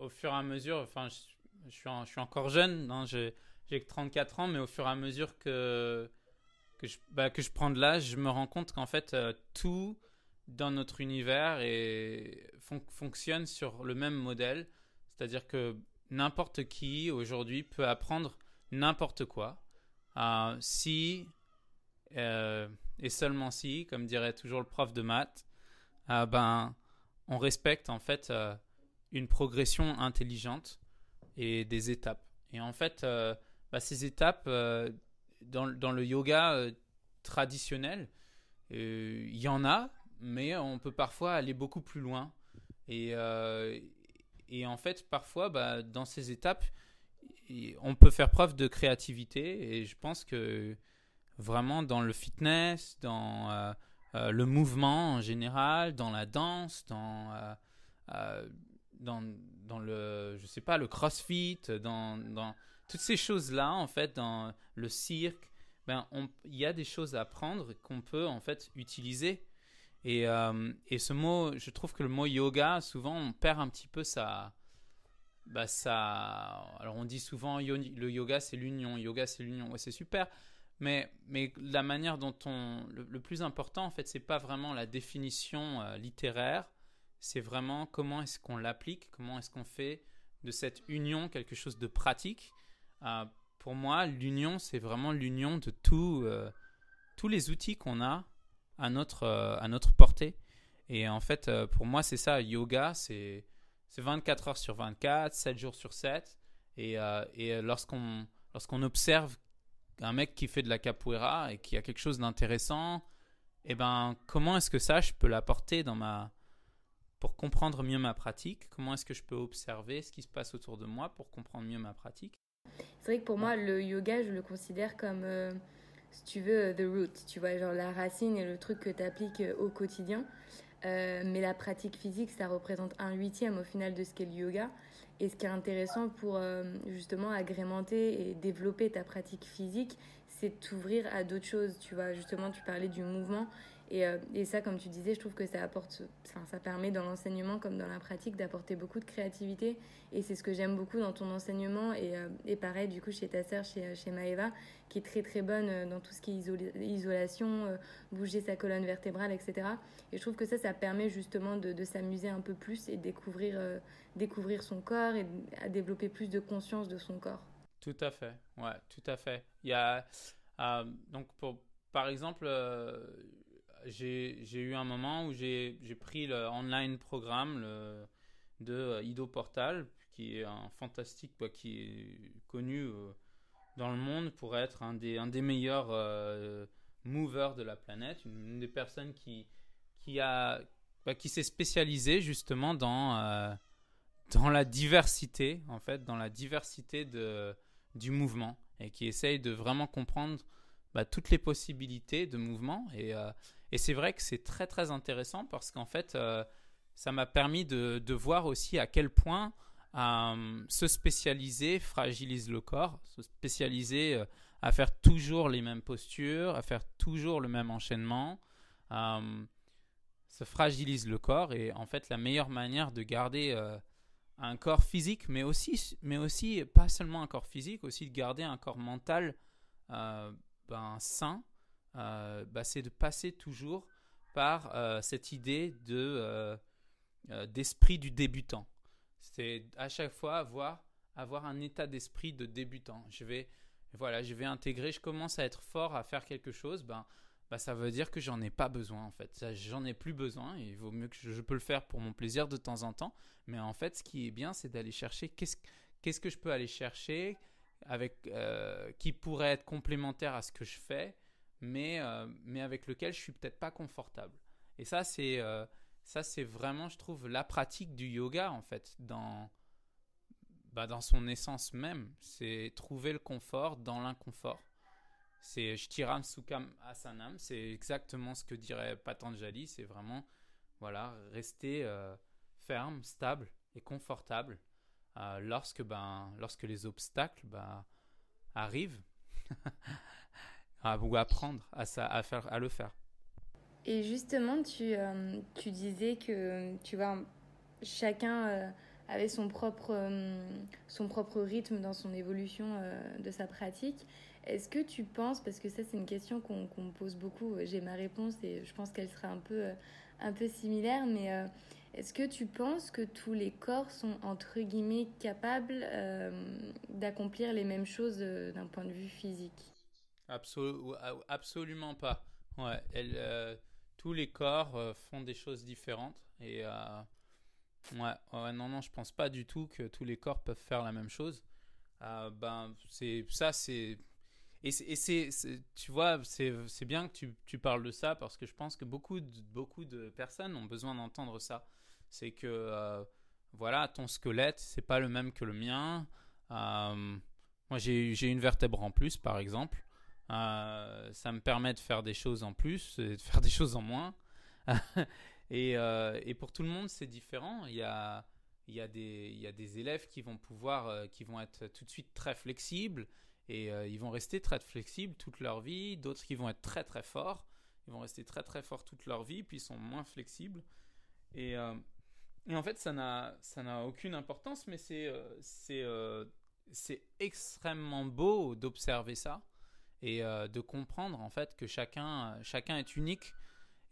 au fur et à mesure. Enfin, je, je, suis, je suis, encore jeune, hein, j'ai que 34 ans, mais au fur et à mesure que que je, bah, que je prends de l'âge, je me rends compte qu'en fait, euh, tout dans notre univers et fonctionne sur le même modèle. C'est-à-dire que n'importe qui aujourd'hui peut apprendre n'importe quoi. Euh, si, euh, et seulement si, comme dirait toujours le prof de maths, ben, on respecte en fait une progression intelligente et des étapes. Et en fait, bah, ces étapes, dans, le yoga euh, traditionnel, euh, il y en a, mais on peut parfois aller beaucoup plus loin. Et, euh, en fait, parfois, bah, dans ces étapes, on peut faire preuve de créativité. Et je pense que vraiment dans le fitness, dans le mouvement en général, dans la danse, dans, dans, dans, le, je sais pas, le crossfit, dans, dans toutes ces choses-là, en fait, dans le cirque, ben, il y a des choses à apprendre qu'on peut en fait utiliser. Et, euh, et, ce mot, je trouve que le mot yoga, souvent, on perd un petit peu sa. Bah, ça, alors on dit souvent le yoga c'est l'union, yoga c'est l'union, ouais, c'est super, mais, mais la manière dont on. Le, plus important en fait, c'est pas vraiment la définition euh, littéraire, c'est vraiment comment est-ce qu'on l'applique, comment est-ce qu'on fait de cette union quelque chose de pratique pour moi, l'union, c'est vraiment l'union de tout, euh, tous les outils qu'on a à notre, euh, à notre portée. Et en fait, pour moi, c'est ça, yoga, c'est 24 heures sur 24, 7 jours sur 7. Et, et lorsqu'on lorsqu'on observe un mec qui fait de la capoeira et qui a quelque chose d'intéressant, eh ben, comment est-ce que ça, je peux l'apporter dans ma... pour comprendre mieux ma pratique? Comment est-ce que je peux observer ce qui se passe autour de moi pour comprendre mieux ma pratique? C'est vrai que pour moi, le yoga, je le considère comme, euh, si tu veux, the root, tu vois, genre la racine et le truc que tu appliques euh, au quotidien. Euh, mais la pratique physique, ça représente un huitième au final de ce qu'est le yoga. Et ce qui est intéressant pour justement agrémenter et développer ta pratique physique, c'est t'ouvrir à d'autres choses. Tu vois, justement, tu parlais du mouvement. Et, euh, et, ça, comme tu disais, je trouve que ça apporte, ça permet dans l'enseignement comme dans la pratique d'apporter beaucoup de créativité. Et c'est ce que j'aime beaucoup dans ton enseignement. Et, euh, et, pareil, du coup, chez ta sœur, chez, chez Maëva, qui est très très bonne euh, dans tout ce qui est isolation, bouger sa colonne vertébrale, etc. Et je trouve que ça, ça permet justement de, de s'amuser un peu plus et découvrir, découvrir son corps et à développer plus de conscience de son corps. Tout à fait, ouais, tout à fait. Il y a, donc pour, par exemple, j'ai eu un moment où j'ai pris le online programme le, de euh, Ido Portal, qui est un fantastique, qui est connu euh, dans le monde pour être un des, un des meilleurs euh, movers de la planète, une, des personnes qui, qui, bah, qui s'est spécialisée justement dans, dans la diversité, en fait, dans la diversité de, du mouvement et qui essaye de vraiment comprendre bah, toutes les possibilités de mouvement. Et, et c'est vrai que c'est très très intéressant parce qu'en fait, euh, ça m'a permis de, voir aussi à quel point euh, se spécialiser fragilise le corps, se spécialiser euh, à faire toujours les mêmes postures, à faire toujours le même enchaînement, se fragilise le corps. Et en fait, la meilleure manière de garder un corps physique, mais aussi, mais aussi pas seulement un corps physique, aussi de garder un corps mental ben, sain, bah, c'est de passer toujours par euh, cette idée de euh, d'esprit du débutant. C'est à chaque fois avoir avoir un état d'esprit de débutant. Je vais voilà, je vais intégrer, je commence à être fort à faire quelque chose, ben bah, ça veut dire que j'en ai pas besoin en fait. J'en ai plus besoin. Il vaut mieux que je, peux le faire pour mon plaisir de temps en temps. Mais en fait, ce qui est bien, c'est d'aller chercher qu'est-ce qu'est-ce que je peux aller chercher avec qui pourrait être complémentaire à ce que je fais mais, euh, mais avec lequel je suis peut-être pas confortable. Et ça, c'est euh, ça, c'est vraiment, je trouve, la pratique du yoga en fait dans bah, dans son essence même. C'est trouver le confort dans l'inconfort. C'est Shtiram Sukham Asanam. C'est exactement ce que dirait Patanjali. C'est vraiment voilà rester euh, ferme, stable et confortable lorsque ben lorsque les obstacles ben, arrivent. ou apprendre à, à, faire, à le faire. Et justement, tu, euh, disais que tu vois, chacun euh, avait son propre, euh, son propre rythme dans son évolution de sa pratique. Est-ce que tu penses, parce que ça c'est une question qu'on me pose beaucoup, j'ai ma réponse et je pense qu'elle sera un peu, un peu similaire, mais est-ce que tu penses que tous les corps sont entre guillemets capables d'accomplir les mêmes choses d'un point de vue physique? Absolument pas. Ouais, elle, euh, tous les corps euh, font des choses différentes et euh, ouais, non non, je pense pas du tout que tous les corps peuvent faire la même chose. ben c'est ça c'est et c'est tu vois c'est bien que tu, tu, parles de ça parce que je pense que beaucoup de, beaucoup de personnes ont besoin d'entendre ça. C'est que voilà ton squelette c'est pas le même que le mien. moi j'ai une vertèbre en plus par exemple. Euh, ça me permet de faire des choses en plus et de faire des choses en moins. et, euh, et, pour tout le monde, c'est différent. Il y a, des, élèves qui vont pouvoir, euh, qui vont être tout de suite très flexibles et ils vont rester très flexibles toute leur vie. D'autres qui vont être très très forts. Ils vont rester très très forts toute leur vie, puis ils sont moins flexibles. Et, en fait, ça n'a, aucune importance, mais c'est extrêmement beau d'observer ça et euh, de comprendre en fait que chacun, chacun est unique.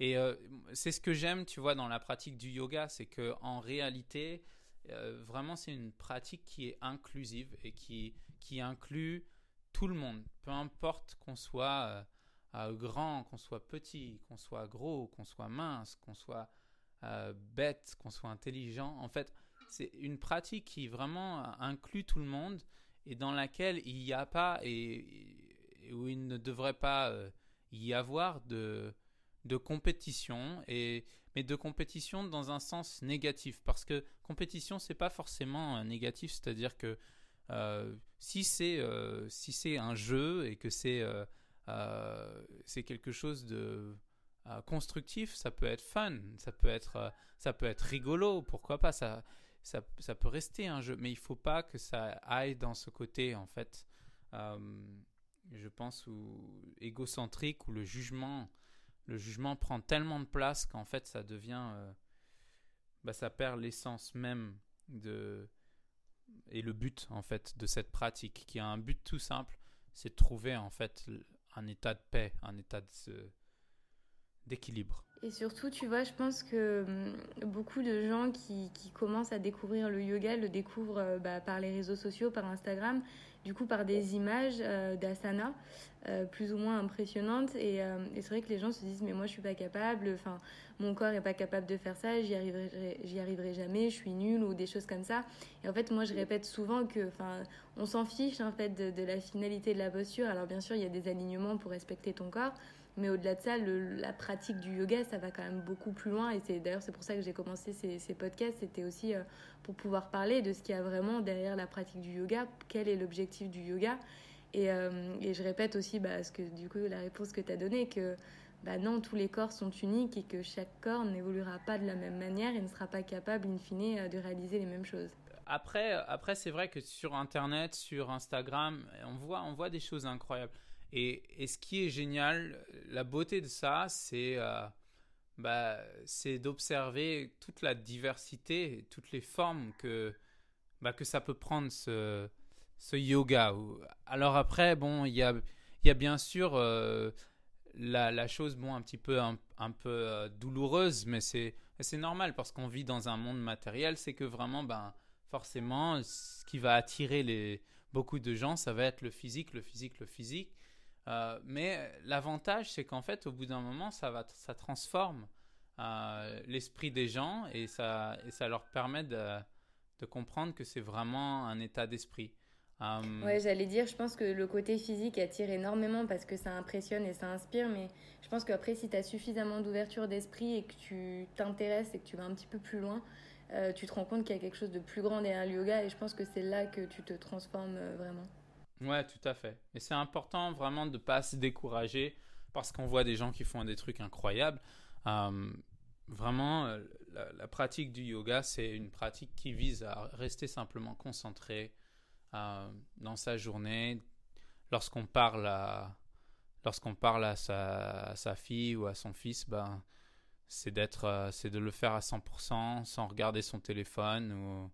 Et euh, c'est ce que j'aime, tu vois, dans la pratique du yoga, c'est que en réalité, euh, vraiment, c'est une pratique qui est inclusive et qui, qui inclut tout le monde, peu importe qu'on soit grand, qu'on soit petit, qu'on soit gros, qu'on soit mince, qu'on soit bête, qu'on soit intelligent. En fait, c'est une pratique qui vraiment inclut tout le monde et dans laquelle il n'y a pas, où il ne devrait pas euh, y avoir de, de compétition, et, mais de compétition dans un sens négatif. Parce que compétition, c'est pas forcément négatif, c'est-à-dire que euh, si c'est euh, si un jeu et que c'est c'est quelque chose de constructif, ça peut être fun, ça peut être ça peut être rigolo, pourquoi pas? Ça ça, ça peut rester un jeu, mais il faut pas que ça aille dans ce côté en fait je pense, ou égocentrique, où le jugement le jugement prend tellement de place qu'en fait ça devient, bah, ça perd l'essence même de et le but en fait de cette pratique, qui a un but tout simple, c'est de trouver en fait un état de paix, un état d'équilibre. Et surtout, tu vois, je pense que hum, beaucoup de gens qui, qui commencent à découvrir le yoga le découvrent euh, bah, par les réseaux sociaux, par Instagram, du coup par des images euh, d'asana euh, plus ou moins impressionnantes. Et, et c'est vrai que les gens se disent, mais moi je suis pas capable, enfin, mon corps est pas capable de faire ça, j'y arriverai, arriverai jamais, je suis nulle ou des choses comme ça. Et en fait, moi je répète souvent que, enfin, on s'en fiche en fait de la finalité de la posture. Alors bien sûr, il y a des alignements pour respecter ton corps. Mais au-delà de ça, la pratique du yoga, ça va quand même beaucoup plus loin. Et c'est d'ailleurs c'est pour ça que j'ai commencé ces, podcasts. C'était aussi euh, pour pouvoir parler de ce qu'il y a vraiment derrière la pratique du yoga. Quel est l'objectif du yoga? Et, euh, et, je répète aussi bah, ce que, du coup, la réponse que tu as donnée, que bah non, tous les corps sont uniques et que chaque corps n'évoluera pas de la même manière et ne sera pas capable, in fine, euh, de réaliser les mêmes choses. Après, après c'est vrai que sur Internet, sur Instagram, on voit, on voit des choses incroyables. Et, ce qui est génial, la beauté de ça, c'est euh, bah, d'observer toute la diversité, toutes les formes que, bah, que ça peut prendre ce, yoga. Alors après, bon, il y a, bien sûr euh, la, chose un petit peu, euh, douloureuse, mais c'est normal parce qu'on vit dans un monde matériel, c'est que vraiment, ben, forcément, ce qui va attirer beaucoup de gens, ça va être le physique, le physique, le physique. Euh, mais l'avantage, c'est qu'en fait, au bout d'un moment, ça, va, ça transforme euh, l'esprit des gens et ça, et ça leur permet de, comprendre que c'est vraiment un état d'esprit. Euh, ouais, j'allais dire, je pense que le côté physique attire énormément parce que ça impressionne et ça inspire, mais je pense qu'après, si tu as suffisamment d'ouverture d'esprit et que tu t'intéresses et que tu vas un petit peu plus loin, tu te rends compte qu'il y a quelque chose de plus grand derrière le yoga et je pense que c'est là que tu te transformes vraiment. Ouais, tout à fait. Et c'est important vraiment de ne pas se décourager parce qu'on voit des gens qui font des trucs incroyables. Euh, vraiment, euh, la, pratique du yoga, c'est une pratique qui vise à rester simplement concentré euh, dans sa journée. Lorsqu'on parle à, lorsqu'on parle à sa, sa, fille ou à son fils, ben, c'est d'être, c'est de le faire à 100% sans regarder son téléphone ou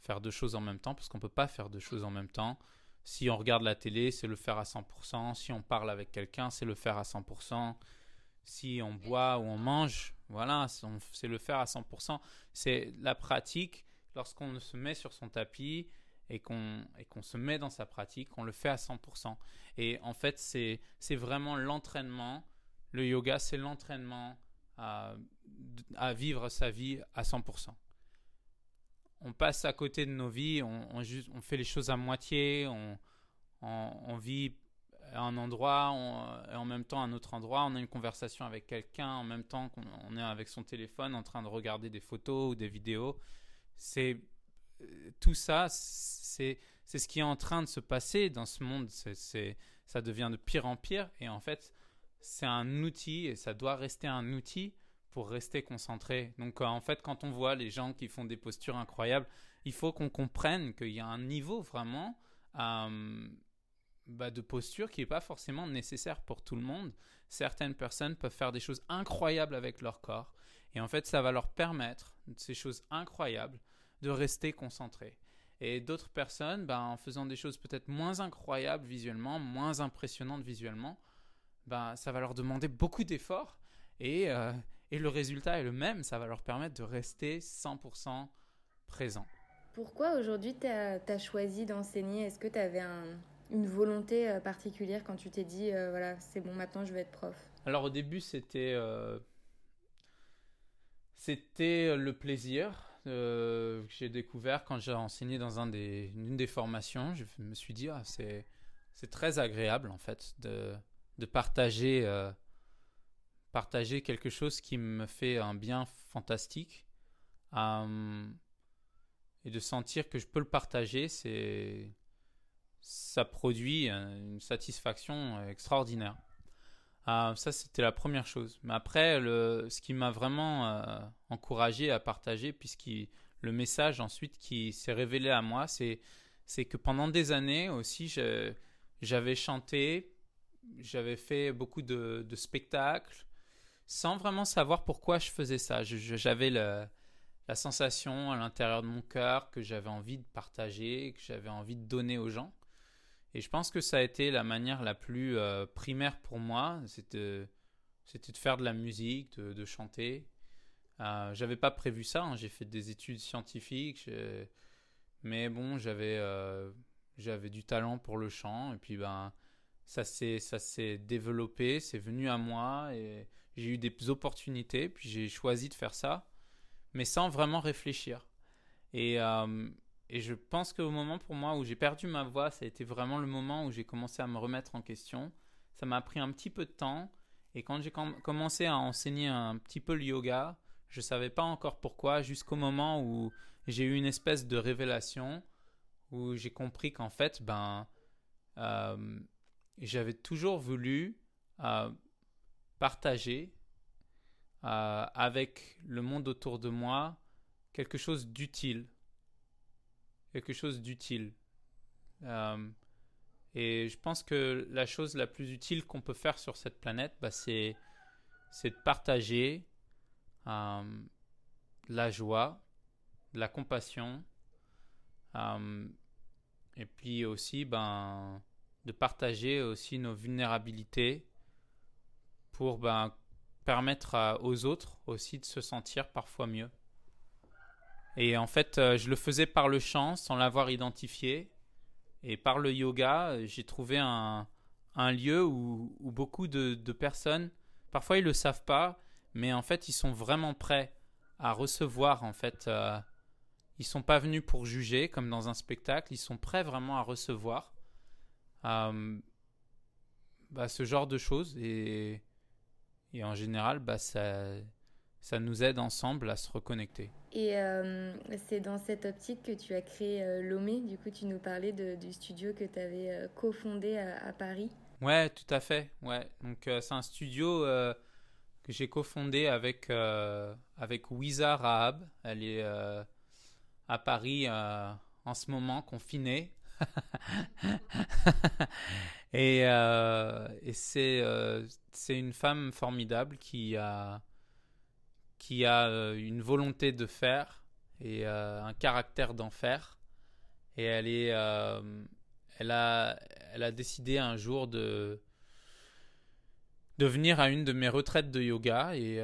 faire deux choses en même temps parce qu'on peut pas faire deux choses en même temps. Si on regarde la télé, c'est le faire à 100%. Si on parle avec quelqu'un, c'est le faire à 100%. Si on boit ou on mange, voilà, c'est le faire à 100%. C'est la pratique. Lorsqu'on se met sur son tapis et qu'on qu'on se met dans sa pratique, on le fait à 100%. Et en fait, c'est vraiment l'entraînement. Le yoga, c'est l'entraînement à, à vivre sa vie à 100% on passe à côté de nos vies, on, on, fait les choses à moitié, on, on vit à un endroit et en même temps à un autre endroit, on a une conversation avec quelqu'un en même temps qu'on est avec son téléphone en train de regarder des photos ou des vidéos. C'est tout ça, c'est ce qui est en train de se passer dans ce monde. Ça devient de pire en pire et en fait c'est un outil et ça doit rester un outil pour rester concentré. Donc euh, en fait, quand on voit les gens qui font des postures incroyables, il faut qu'on comprenne qu'il y a un niveau vraiment euh, bah, de posture qui n'est pas forcément nécessaire pour tout le monde. Certaines personnes peuvent faire des choses incroyables avec leur corps. Et en fait, ça va leur permettre, ces choses incroyables, de rester concentrés. Et d'autres personnes, bah, en faisant des choses peut-être moins incroyables visuellement, moins impressionnantes visuellement, bah, ça va leur demander beaucoup d'efforts. Et, euh, et le résultat est le même, ça va leur permettre de rester 100% présent. Pourquoi aujourd'hui tu as, choisi d'enseigner? Est-ce que tu avais une volonté euh, particulière quand tu t'es dit, euh, voilà, c'est bon, maintenant je vais être prof? Alors au début, c'était euh, c'était le plaisir que j'ai découvert quand j'ai enseigné dans un des, une des formations. Je me suis dit, ah, c'est très agréable en fait de, de partager partager quelque chose qui me fait un bien fantastique euh, et de sentir que je peux le partager, c'est ça produit une satisfaction extraordinaire. Euh, ça, c'était la première chose. Mais après, ce qui m'a vraiment euh, encouragé à partager, puisque le message ensuite qui s'est révélé à moi, c'est, que pendant des années aussi, j'avais chanté, j'avais fait beaucoup de spectacles, sans vraiment savoir pourquoi je faisais ça. J'avais la sensation à l'intérieur de mon cœur que j'avais envie de partager, que j'avais envie de donner aux gens. Et je pense que ça a été la manière la plus euh, primaire pour moi, c'était de faire de la musique, de, chanter. Euh, j'avais pas prévu ça, hein. j'ai fait des études scientifiques, mais bon, j'avais euh, j'avais du talent pour le chant, et puis ben ça s'est développé, c'est venu à moi, j'ai eu des opportunités, puis j'ai choisi de faire ça, mais sans vraiment réfléchir. Et, euh, et je pense qu'au moment pour moi où j'ai perdu ma voix, ça a été vraiment le moment où j'ai commencé à me remettre en question. Ça m'a pris un petit peu de temps. Et quand j'ai commencé à enseigner un petit peu le yoga, je ne savais pas encore pourquoi, jusqu'au moment où j'ai eu une espèce de révélation, où j'ai compris qu'en fait, ben, euh, j'avais toujours voulu euh, partager euh, avec le monde autour de moi quelque chose d'utile. Quelque chose d'utile. Euh, et je pense que la chose la plus utile qu'on peut faire sur cette planète, bah, c'est, de partager euh, la joie, la compassion, et puis aussi ben, de partager aussi nos vulnérabilités pour ben, permettre aux autres aussi de se sentir parfois mieux. Et en fait, euh, je le faisais par le chant sans l'avoir identifié. Et par le yoga, j'ai trouvé un, un lieu où, beaucoup de, de, personnes, parfois ils ne le savent pas, mais en fait ils sont vraiment prêts à recevoir. En fait, euh, ils sont pas venus pour juger comme dans un spectacle, ils sont prêts vraiment à recevoir euh, bah, ce genre de choses. Et, et en général, bah, ça, ça nous aide ensemble à se reconnecter. Et euh, c'est dans cette optique que tu as créé euh, Lomé. Du coup, tu nous parlais de, du studio que tu avais euh, cofondé à, Paris. Ouais, tout à fait. Ouais. Donc, c'est un studio que j'ai cofondé avec, avec Wiza Rahab. Elle est à Paris en ce moment, confinée. et, et c'est une femme formidable qui a qui a euh, une volonté de faire et euh, un caractère d'en faire. Et elle est, euh, elle a, elle a décidé un jour de de venir à une de mes retraites de yoga et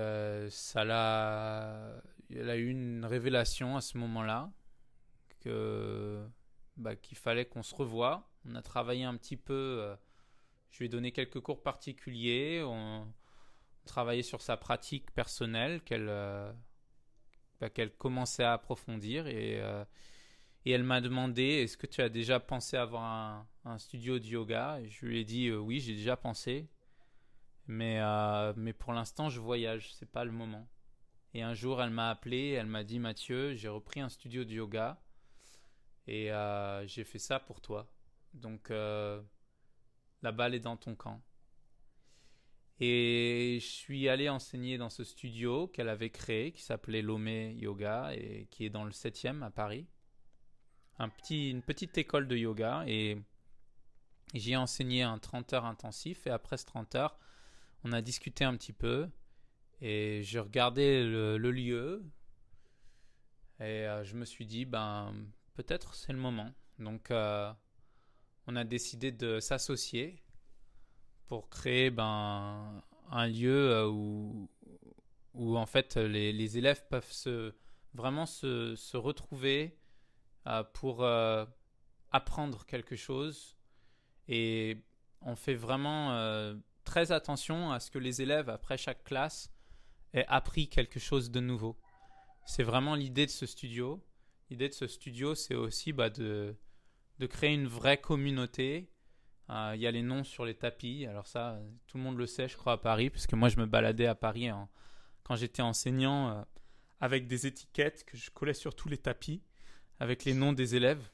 ça l'a, elle a eu une révélation à ce moment-là que bah, qu'il fallait qu'on se revoie. On a travaillé un petit peu. je lui ai donné quelques cours particuliers. On, travailler sur sa pratique personnelle qu'elle euh, bah, qu'elle commençait à approfondir et, euh, et elle m'a demandé est-ce que tu as déjà pensé avoir un, studio de yoga? Je lui ai dit euh, oui j'ai déjà pensé mais mais pour l'instant je voyage c'est pas le moment et un jour elle m'a appelé elle m'a dit Mathieu j'ai repris un studio de yoga et j'ai fait ça pour toi donc la balle est dans ton camp et je suis allé enseigner dans ce studio qu'elle avait créé, qui s'appelait Lomé Yoga, et qui est dans le 7e à Paris. Un petit, une petite école de yoga. Et j'y ai enseigné un 30 heures intensif. Et après ce 30 heures, on a discuté un petit peu. Et j'ai regardé le, lieu. Et euh, je me suis dit, ben, peut-être c'est le moment. Donc, euh, on a décidé de s'associer pour créer ben, un lieu euh, où, en fait les, élèves peuvent se, vraiment se, retrouver euh, pour apprendre quelque chose. Et on fait vraiment très attention à ce que les élèves, après chaque classe, aient appris quelque chose de nouveau. C'est vraiment l'idée de ce studio. L'idée de ce studio, c'est aussi bah, de, créer une vraie communauté euh, il y a les noms sur les tapis. Alors ça, tout le monde le sait, je crois, à Paris, puisque moi, je me baladais à Paris quand j'étais enseignant euh, avec des étiquettes que je collais sur tous les tapis avec les noms des élèves.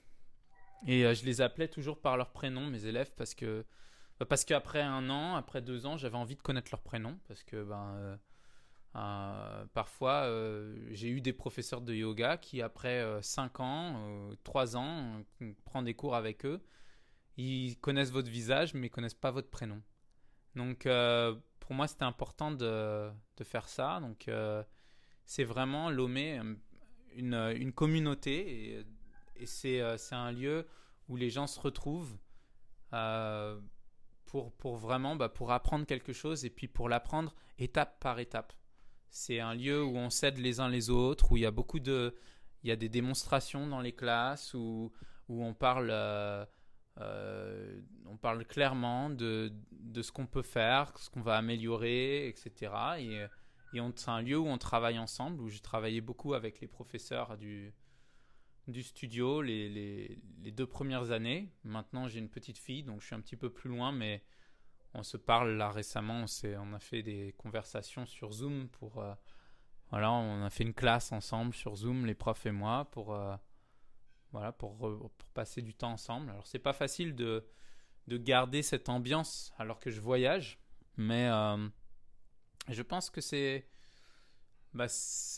Et euh, je les appelais toujours par leur prénom, mes élèves, parce que parce qu'après un an, après deux ans, j'avais envie de connaître leur prénom, parce que ben parfois j'ai eu des professeurs de yoga qui après cinq ans, trois ans, prend des cours avec eux ils connaissent votre visage, mais ils connaissent pas votre prénom. Donc, euh, pour moi, c'était important de, faire ça. Donc, c'est vraiment Lomé, une, communauté. Et, c'est un lieu où les gens se retrouvent pour vraiment bah, pour apprendre quelque chose et puis pour l'apprendre étape par étape. C'est un lieu où on s'aide les uns les autres, où il y a beaucoup de, il y a des démonstrations dans les classes, où, où on parle, euh, euh, on parle clairement de, de ce qu'on peut faire, ce qu'on va améliorer, etc. Et, c'est un lieu où on travaille ensemble, où j'ai travaillé beaucoup avec les professeurs du, du studio les, les, les, deux premières années. Maintenant, j'ai une petite fille, donc je suis un petit peu plus loin, mais on se parle là récemment. On, a fait des conversations sur Zoom pour. Euh, voilà, on a fait une classe ensemble sur Zoom, les profs et moi, pour. Euh, voilà, pour, passer du temps ensemble. Alors, c'est pas facile de, de garder cette ambiance alors que je voyage, mais euh, je pense que c'est bah,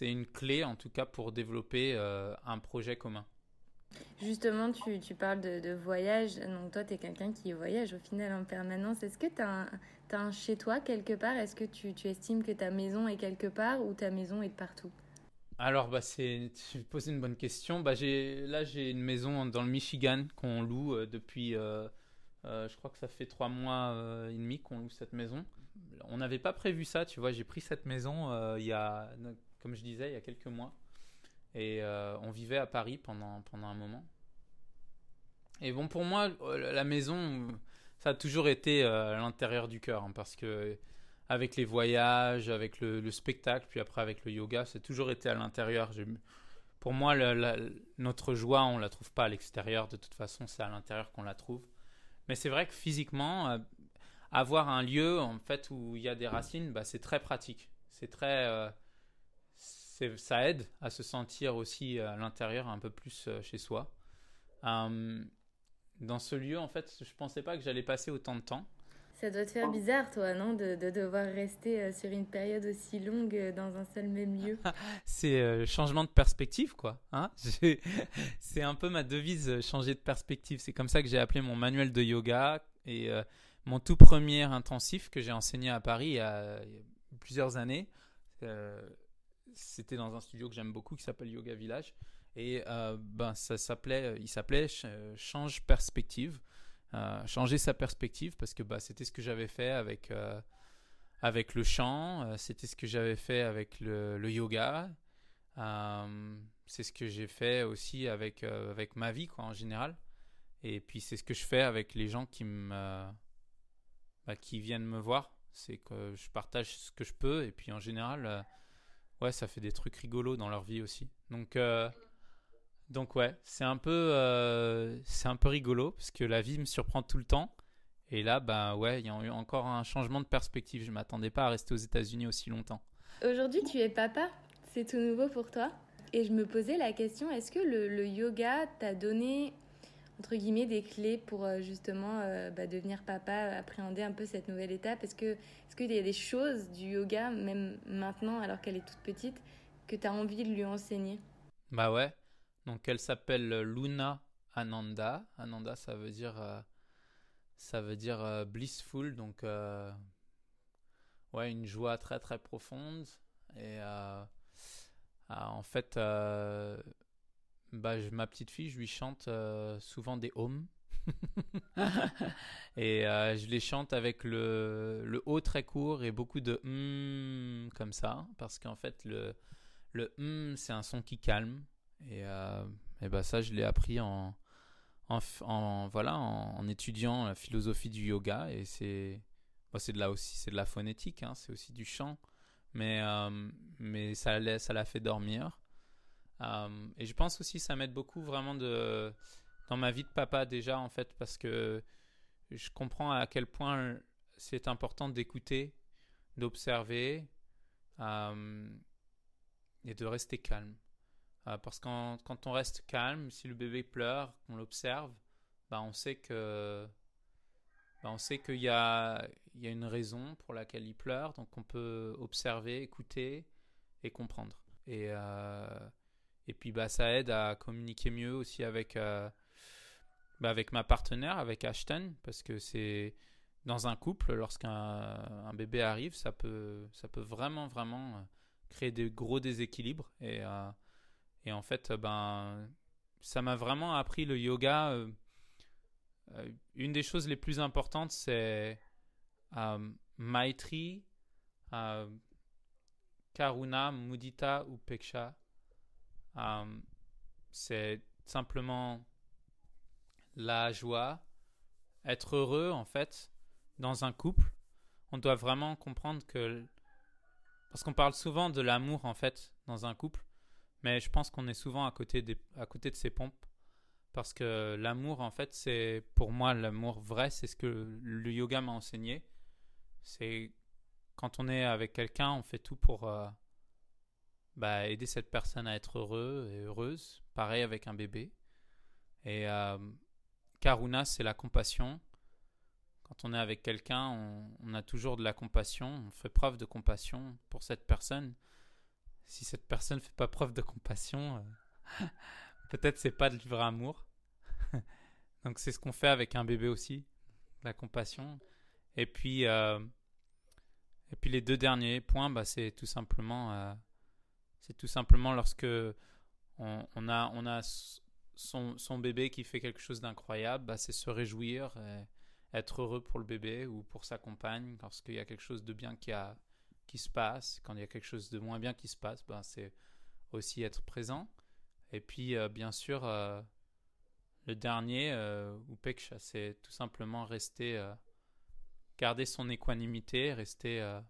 une clé en tout cas pour développer un projet commun. Justement, tu, parles de, voyage. Donc, toi, tu es quelqu'un qui voyage au final en permanence. Est-ce que tu as, un chez toi quelque part? Est-ce que tu, estimes que ta maison est quelque part ou ta maison est de partout? Alors, bah, tu poses une bonne question. Bah, là, j'ai une maison dans le Michigan qu'on loue euh, depuis. Euh, je crois que ça fait trois mois et demi qu'on loue cette maison on n'avait pas prévu ça, tu vois. J'ai pris cette maison euh, il y a, comme je disais, il y a quelques mois. Et euh, on vivait à Paris pendant, pendant un moment. Et bon, pour moi, euh, la maison, ça a toujours été à l'intérieur du cœur. Hein, parce que avec les voyages, avec le, spectacle, puis après avec le yoga, c'est toujours été à l'intérieur. Pour moi, notre joie, on la trouve pas à l'extérieur. De toute façon, c'est à l'intérieur qu'on la trouve. Mais c'est vrai que physiquement, avoir un lieu en fait où il y a des racines, bah, c'est très pratique. C'est très, euh, ça aide à se sentir aussi à l'intérieur un peu plus euh, chez soi. Hum, dans ce lieu, en fait, je pensais pas que j'allais passer autant de temps. Ça doit te faire bizarre, toi, non, de, de, devoir rester euh, sur une période aussi longue dans un seul même lieu. c'est changement de perspective, quoi. Hein c'est un peu ma devise, changer de perspective. C'est comme ça que j'ai appelé mon manuel de yoga et mon tout premier intensif que j'ai enseigné à Paris il y a, plusieurs années. Euh, c'était dans un studio que j'aime beaucoup qui s'appelle Yoga Village. Et euh, ben, ça s'appelait, il s'appelait Change Perspective. Euh, changer sa perspective parce que bah, c'était ce que j'avais fait avec, avec le chant, c'était ce que j'avais fait avec le, yoga. c'est ce que j'ai fait aussi avec, avec ma vie quoi, en général. Et puis c'est ce que je fais avec les gens qui me bah, qui viennent me voir. C'est que je partage ce que je peux et puis en général, euh, ouais, ça fait des trucs rigolos dans leur vie aussi. Donc, euh, donc ouais, c'est un peu, euh, un peu rigolo parce que la vie me surprend tout le temps. Et là, bah ouais, il y a eu encore un changement de perspective. Je m'attendais pas à rester aux États-Unis aussi longtemps. Aujourd'hui, tu es papa. C'est tout nouveau pour toi. Et je me posais la question est-ce que le yoga t'a donné entre guillemets des clés pour euh, justement euh, bah, devenir papa, appréhender un peu cette nouvelle étape Est-ce qu'il y a des choses du yoga, même maintenant alors qu'elle est toute petite, que tu as envie de lui enseigner? Bah ouais. Donc elle s'appelle Luna Ananda. Ananda, ça veut dire euh, ça veut dire blissful, donc ouais une joie très très profonde et en fait bah, ma petite fille, je lui chante euh, souvent des hommes. et euh, je les chante avec le, le haut très court et beaucoup de hum comme ça, parce qu'en fait, le, le hum, c'est un son qui calme. Et, euh, et bah, ça, je l'ai appris en, en, voilà, en, étudiant la philosophie du yoga. Et c'est bah, de là aussi, c'est de la phonétique, hein, c'est aussi du chant. Mais, mais ça l'a fait dormir. Euh, et je pense aussi que ça m'aide beaucoup vraiment dans ma vie de papa déjà en fait parce que je comprends à quel point c'est important d'écouter, d'observer euh, et de rester calme. Euh, parce que quand, on reste calme, si le bébé pleure, qu'on l'observe, bah on sait que bah on sait qu'il y y a une raison pour laquelle il pleure, donc on peut observer, écouter et comprendre. Et puis bah, ça aide à communiquer mieux aussi avec, euh, bah, avec ma partenaire, avec Ashton, parce que c'est dans un couple, lorsqu'un bébé arrive, ça peut, ça peut vraiment, vraiment créer des gros déséquilibres. Et, et en fait, ben, ça m'a vraiment appris le yoga. une des choses les plus importantes, c'est Maitri, Karuna, Mudita ou Peksha. C'est simplement la joie, être heureux en fait dans un couple. On doit vraiment comprendre que parce qu'on parle souvent de l'amour en fait dans un couple, mais je pense qu'on est souvent à côté, des, à côté de ces pompes parce que l'amour en fait c'est pour moi l'amour vrai, c'est ce que le yoga m'a enseigné. C'est quand on est avec quelqu'un, on fait tout pour euh, bah, aider cette personne à être heureux et heureuse. Pareil avec un bébé. Et euh, Karuna, c'est la compassion. Quand on est avec quelqu'un, on, a toujours de la compassion, on fait preuve de compassion pour cette personne. Si cette personne ne fait pas preuve de compassion, euh, peut-être c'est pas de vrai amour. Donc c'est ce qu'on fait avec un bébé aussi, la compassion. Et puis et puis les deux derniers points, bah, c'est tout simplement, euh, c'est tout simplement lorsque on, a, on a son, son, bébé qui fait quelque chose d'incroyable, bah, c'est se réjouir, être heureux pour le bébé ou pour sa compagne lorsqu'il y a quelque chose de bien qui, a, qui se passe. Quand il y a quelque chose de moins bien qui se passe, bah, c'est aussi être présent. Et puis, euh, bien sûr, euh, le dernier, ou Peksha, c'est tout simplement rester garder son équanimité, rester, euh,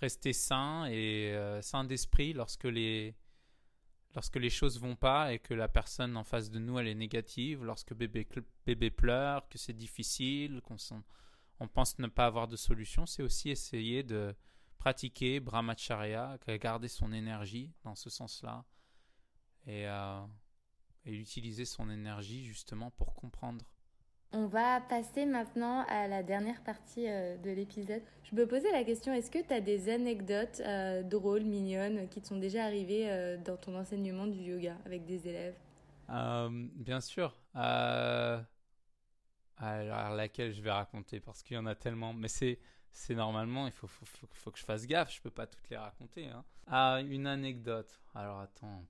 rester sain et euh, sain d'esprit lorsque les, lorsque les choses vont pas et que la personne en face de nous elle est négative, lorsque bébé, bébé pleure, que c'est difficile, qu'on on pense ne pas avoir de solution, c'est aussi essayer de pratiquer brahmacharya, garder son énergie dans ce sens-là et, euh, et utiliser son énergie justement pour comprendre on va passer maintenant à la dernière partie euh, de l'épisode. Je me posais la question, est-ce que tu as des anecdotes euh, drôles, mignonnes, qui te sont déjà arrivées euh, dans ton enseignement du yoga avec des élèves? Bien sûr. alors, laquelle je vais raconter, parce qu'il y en a tellement. Mais c'est, normalement, il faut, faut, que je fasse gaffe, je peux pas toutes les raconter. Hein. Ah, une anecdote. Alors, attends.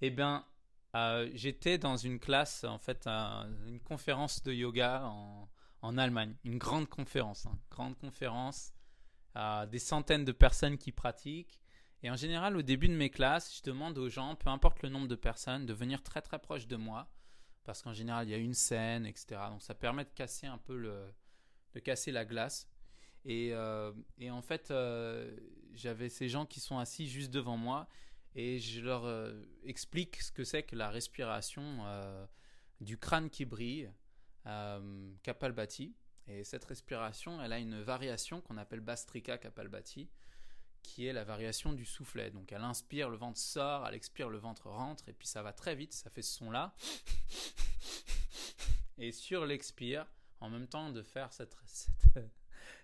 Eh bien, euh, j'étais dans une classe, en fait, une conférence de yoga en, en Allemagne, une grande conférence, hein, grande conférence, euh, des centaines de personnes qui pratiquent. Et en général, au début de mes classes, je demande aux gens, peu importe le nombre de personnes, de venir très très proche de moi, parce qu'en général, il y a une scène, etc. Donc ça permet de casser un peu le, de casser la glace. Et, euh, et en fait, j'avais ces gens qui sont assis juste devant moi et je leur euh, explique ce que c'est que la respiration euh, du crâne qui brille, euh, Kapalbhati. Et cette respiration, elle a une variation qu'on appelle Bastrika Kapalbhati, qui est la variation du soufflet. Donc elle inspire, le ventre sort, elle expire, le ventre rentre, et puis ça va très vite, ça fait ce son-là. Et sur l'expire, en même temps de faire cette, cette,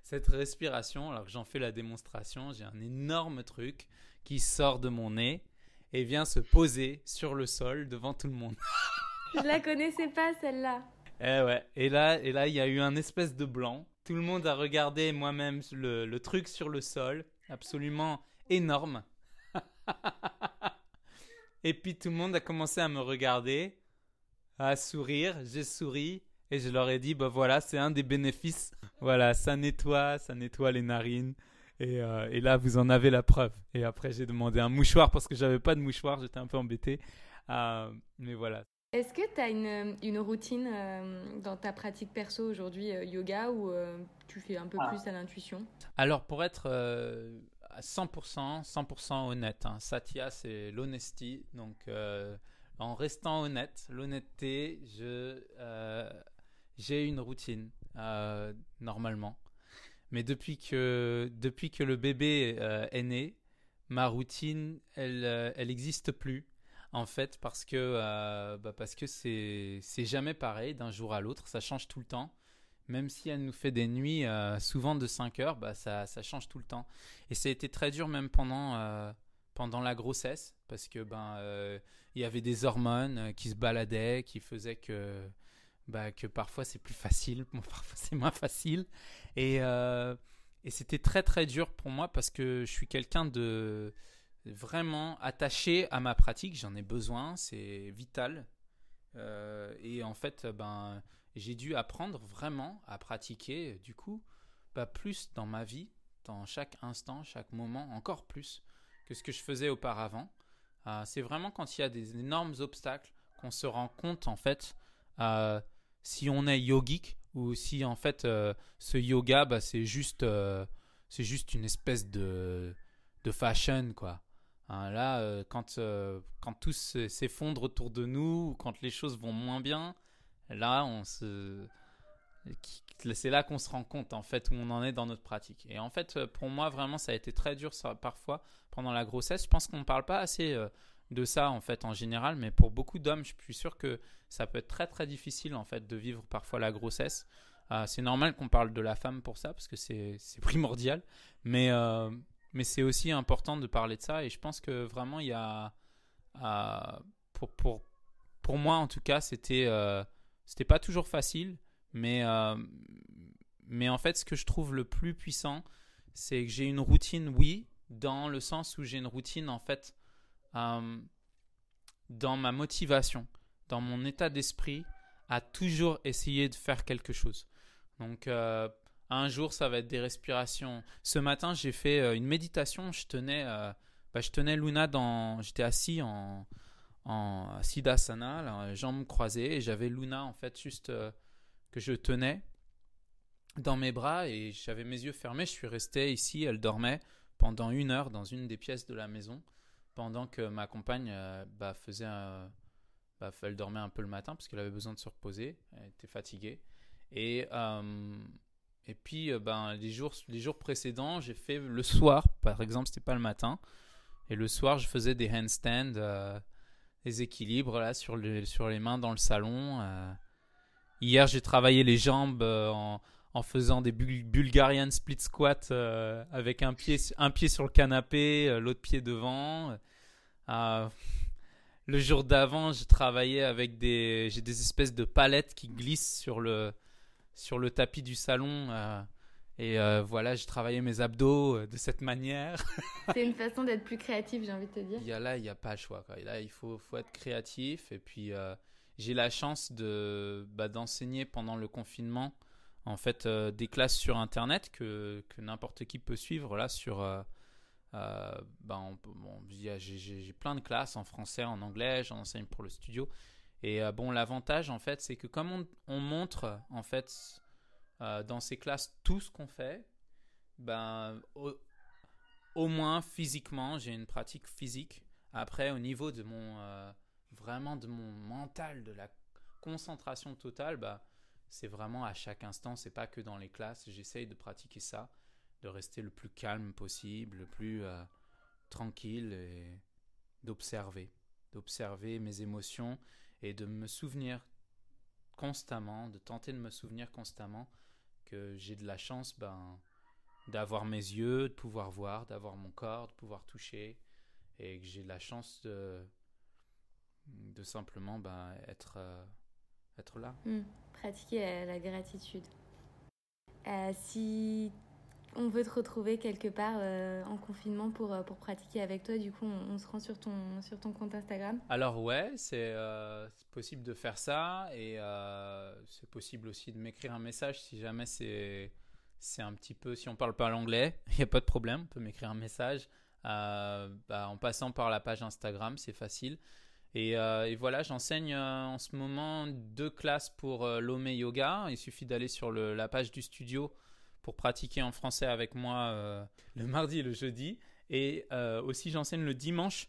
cette respiration, alors que j'en fais la démonstration, j'ai un énorme truc qui sort de mon nez et vient se poser sur le sol devant tout le monde. Je la connaissais pas celle-là. Eh ouais. Et là, et là, il y a eu un espèce de blanc. Tout le monde a regardé moi-même le, le truc sur le sol, absolument énorme. et puis tout le monde a commencé à me regarder, à sourire. J'ai souri et je leur ai dit, bah voilà, c'est un des bénéfices. Voilà, ça nettoie, ça nettoie les narines. Euh, et, là, vous en avez la preuve. Et après, j'ai demandé un mouchoir parce que j'avais pas de mouchoir, j'étais un peu embêté. Euh, mais voilà. Est-ce que tu as une, une routine euh, dans ta pratique perso aujourd'hui, yoga, ou tu fais un peu ah. plus à l'intuition? Alors, pour être à 100%, 100% honnête, hein, Satya, c'est l'honesty. Donc, en restant honnête, l'honnêteté, je, j'ai une routine, normalement. Mais depuis que, depuis que le bébé euh, est né, ma routine, elle, euh, elle n'existe plus. En fait, parce que euh, bah c'est jamais pareil d'un jour à l'autre, ça change tout le temps. Même si elle nous fait des nuits souvent de 5 heures, bah ça, ça change tout le temps. Et ça a été très dur même pendant pendant la grossesse parce que ben il y avait des hormones qui se baladaient, qui faisaient que bah, que parfois c'est plus facile, parfois c'est moins facile. Et, et c'était très très dur pour moi parce que je suis quelqu'un de vraiment attaché à ma pratique. J'en ai besoin, c'est vital. et en fait, ben, j'ai dû apprendre vraiment à pratiquer, du coup, plus dans ma vie, dans chaque instant, chaque moment, encore plus que ce que je faisais auparavant. Euh, c'est vraiment quand il y a des énormes obstacles qu'on se rend compte, en fait, euh, si on est yogique ou si, en fait, euh, ce yoga, bah, c'est juste, c'est juste une espèce de, de fashion, quoi. Hein, là, quand, quand tout s'effondre autour de nous, ou quand les choses vont moins bien, Là, on se c'est là qu'on se rend compte en fait où on en est dans notre pratique. Et en fait, pour moi, vraiment, ça a été très dur parfois pendant la grossesse. Je pense qu'on ne parle pas assez euh, de ça en fait en général, mais pour beaucoup d'hommes, je suis sûr que ça peut être très très difficile en fait de vivre parfois la grossesse. Euh, c'est normal qu'on parle de la femme pour ça parce que c'est primordial, mais euh, mais c'est aussi important de parler de ça. Et je pense que vraiment il y a pour pour pour moi en tout cas, c'était c'était pas toujours facile, mais, euh, mais en fait, ce que je trouve le plus puissant, c'est que j'ai une routine, oui, dans le sens où j'ai une routine, en fait, euh, dans ma motivation, dans mon état d'esprit, à toujours essayer de faire quelque chose. Donc, euh, un jour, ça va être des respirations. Ce matin, j'ai fait une méditation. Je tenais, bah, je tenais Luna dans. J'étais assis en, en Siddhasana, jambes croisées, et j'avais Luna en fait juste euh, que je tenais dans mes bras et j'avais mes yeux fermés. Je suis resté ici, elle dormait pendant une heure dans une des pièces de la maison, pendant que ma compagne euh, bah, faisait bah, elle dormait un peu le matin parce qu'elle avait besoin de se reposer, elle était fatiguée. Et, euh, et puis ben, les, jours, les jours précédents, j'ai fait le soir, par exemple, c'était pas le matin, et le soir, je faisais des handstands les équilibres là sur, le, sur les mains dans le salon. Euh. Hier, j'ai travaillé les jambes euh, en, en, faisant des Bulgarian split squat euh, avec un pied, un pied sur le canapé, l'autre pied devant. le jour d'avant, j'ai travaillé avec des, j'ai des espèces de palettes qui glissent sur le, sur le tapis du salon. Et euh, voilà, j'ai travaillé mes abdos euh, de cette manière. C'est une façon d'être plus créatif, j'ai envie de te dire. Il y a, là, il n'y a pas le choix. Quoi. là, il faut, faut être créatif. Et puis, euh, j'ai la chance de, bah, d'enseigner pendant le confinement, en fait, des classes sur Internet que, n'importe qui peut suivre. Là, sur, bah, bon, j'ai, plein de classes en français, en anglais. J'en enseigne pour le studio. Et bon, l'avantage, en fait, c'est que comme on, on montre, en fait, euh, dans ces classes tout ce qu'on fait, ben, au, moins physiquement, j'ai une pratique physique. Après, au niveau de mon, euh, vraiment de mon mental, de la concentration totale, bah, c'est vraiment à chaque instant, c'est pas que dans les classes. J'essaye de pratiquer ça, de rester le plus calme possible, le plus euh, tranquille et d'observer, d'observer mes émotions et de me souvenir constamment, de tenter de me souvenir constamment que j'ai de la chance ben, d'avoir mes yeux, de pouvoir voir, d'avoir mon corps, de pouvoir toucher, et que j'ai de la chance de, de simplement ben, être, euh, être là. Hmm. pratiquer la, gratitude. Euh, si on veut te retrouver quelque part euh, en confinement pour, euh, pour pratiquer avec toi, du coup, on, se rend sur ton, sur ton compte Instagram Alors ouais, c'est euh, possible de faire ça et c'est possible aussi de m'écrire un message si jamais c'est c'est un petit peu, si on parle pas l'anglais, il n'y a pas de problème, on peut m'écrire un message bah, en passant par la page Instagram, c'est facile. Et, et voilà, j'enseigne en ce moment deux classes pour l'Ome Yoga. Il suffit d'aller sur la page du studio pour pratiquer en français avec moi euh, le mardi et le jeudi. Et euh, aussi, j'enseigne le dimanche,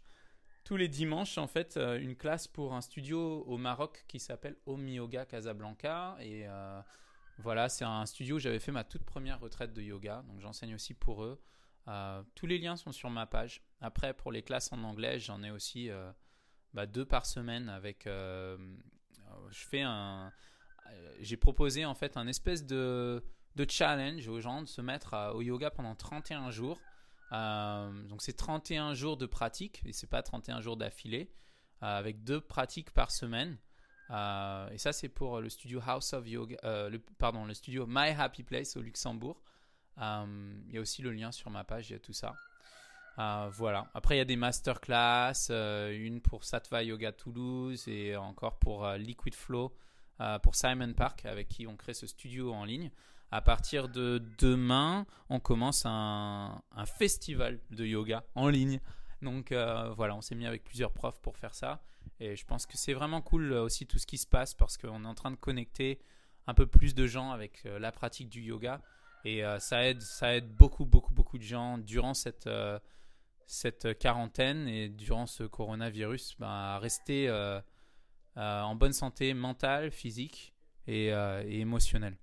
tous les dimanches, en fait, euh, une classe pour un studio au Maroc qui s'appelle Om Yoga Casablanca. Et voilà, c'est un studio où j'avais fait ma toute première retraite de yoga. Donc, j'enseigne aussi pour eux. tous les liens sont sur ma page. Après, pour les classes en anglais, j'en ai aussi bah, deux par semaine avec. je fais un. J'ai proposé en fait un espèce de challenge aux gens de se mettre au yoga pendant 31 jours. Euh, donc c'est 31 jours de pratique et c'est pas 31 jours d'affilée euh, avec deux pratiques par semaine. et ça, c'est pour le studio House of Yoga, pardon, le studio My Happy Place au Luxembourg. Il y a aussi le lien sur ma page, il y a tout ça. Voilà. Après, il y a des masterclass, une pour Sattva Yoga Toulouse et encore pour Liquid Flow pour Simon Park, avec qui on crée ce studio en ligne. À partir de demain, on commence un, festival de yoga en ligne. Donc euh, voilà, on s'est mis avec plusieurs profs pour faire ça. Et je pense que c'est vraiment cool euh, aussi tout ce qui se passe parce qu'on est en train de connecter un peu plus de gens avec euh, la pratique du yoga. Et ça, aide, ça aide beaucoup, beaucoup, beaucoup de gens durant cette, cette quarantaine et durant ce coronavirus à rester en bonne santé mentale, physique et, et émotionnelle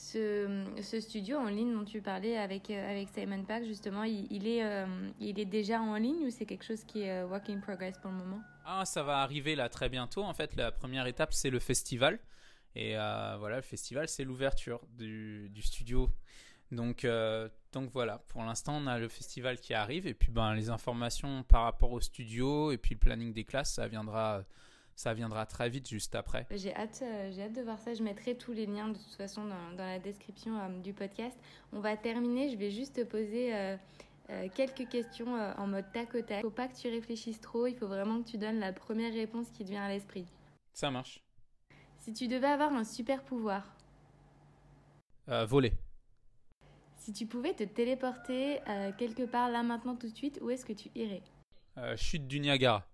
ce, studio en ligne dont tu parlais avec, euh, avec Simon Park, justement, il, est, euh, il est déjà en ligne ou c'est quelque chose qui est euh, work in progress pour le moment? Ah, ça va arriver là très bientôt. En fait, la première étape, c'est le festival. Et voilà, le festival, c'est l'ouverture du, du, studio. Donc, donc voilà, pour l'instant, on a le festival qui arrive. Et puis, ben, les informations par rapport au studio et puis le planning des classes, ça viendra ça viendra très vite juste après. J'ai hâte, euh, j'ai hâte de voir ça. Je mettrai tous les liens de toute façon dans, la description euh, du podcast. On va terminer. Je vais juste te poser euh, quelques questions en mode tac au tac. Il faut pas que tu réfléchisses trop. Il faut vraiment que tu donnes la première réponse qui te vient à l'esprit. Ça marche. Si tu devais avoir un super pouvoir. voler. Si tu pouvais te téléporter quelque part là maintenant tout de suite, où est-ce que tu irais? Chute du Niagara.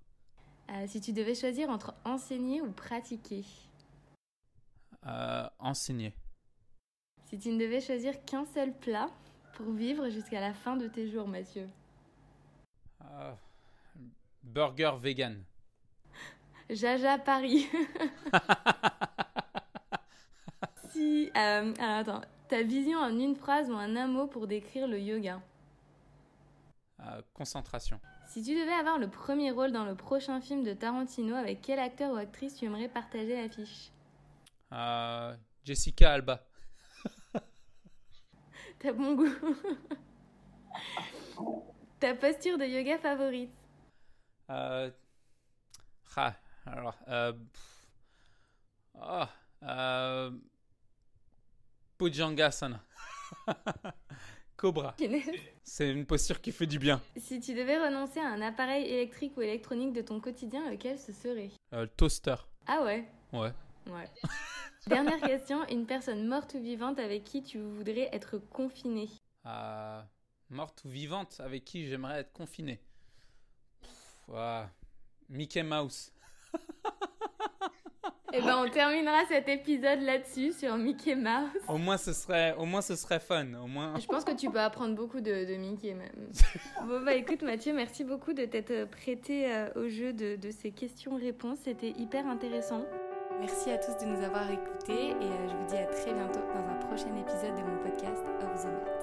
Euh, si tu devais choisir entre enseigner ou pratiquer? Euh, Enseigner. Si tu ne devais choisir qu'un seul plat pour vivre jusqu'à la fin de tes jours, Mathieu? Euh, Burger vegan. Jaja Paris. si. alors attends. Ta vision en une phrase ou en un mot pour décrire le yoga? Concentration. Si tu devais avoir le premier rôle dans le prochain film de Tarantino, avec quel acteur ou actrice tu aimerais partager l'affiche? Euh, Jessica Alba. T'as bon goût. Ta posture de yoga favorite? Euh, ah, alors, euh, oh, euh, Pujangasana. Cobra. C'est une posture qui fait du bien. Si tu devais renoncer à un appareil électrique ou électronique de ton quotidien, lequel ce serait? Euh, Le toaster. Ah ouais Ouais. Ouais. Dernière question, une personne morte ou vivante avec qui tu voudrais être confiné? Euh, Morte ou vivante avec qui j'aimerais être confiné? Mickey Mouse. Et eh ben on terminera cet épisode là-dessus sur Mickey Mouse. Au moins ce serait, au moins ce serait fun. Au moins. Je pense que tu peux apprendre beaucoup de, de Mickey même. bon bah écoute Mathieu, merci beaucoup de t'être prêté euh, au jeu de, de ces questions-réponses. C'était hyper intéressant. Merci à tous de nous avoir écoutés et euh, je vous dis à très bientôt dans un prochain épisode de mon podcast Off the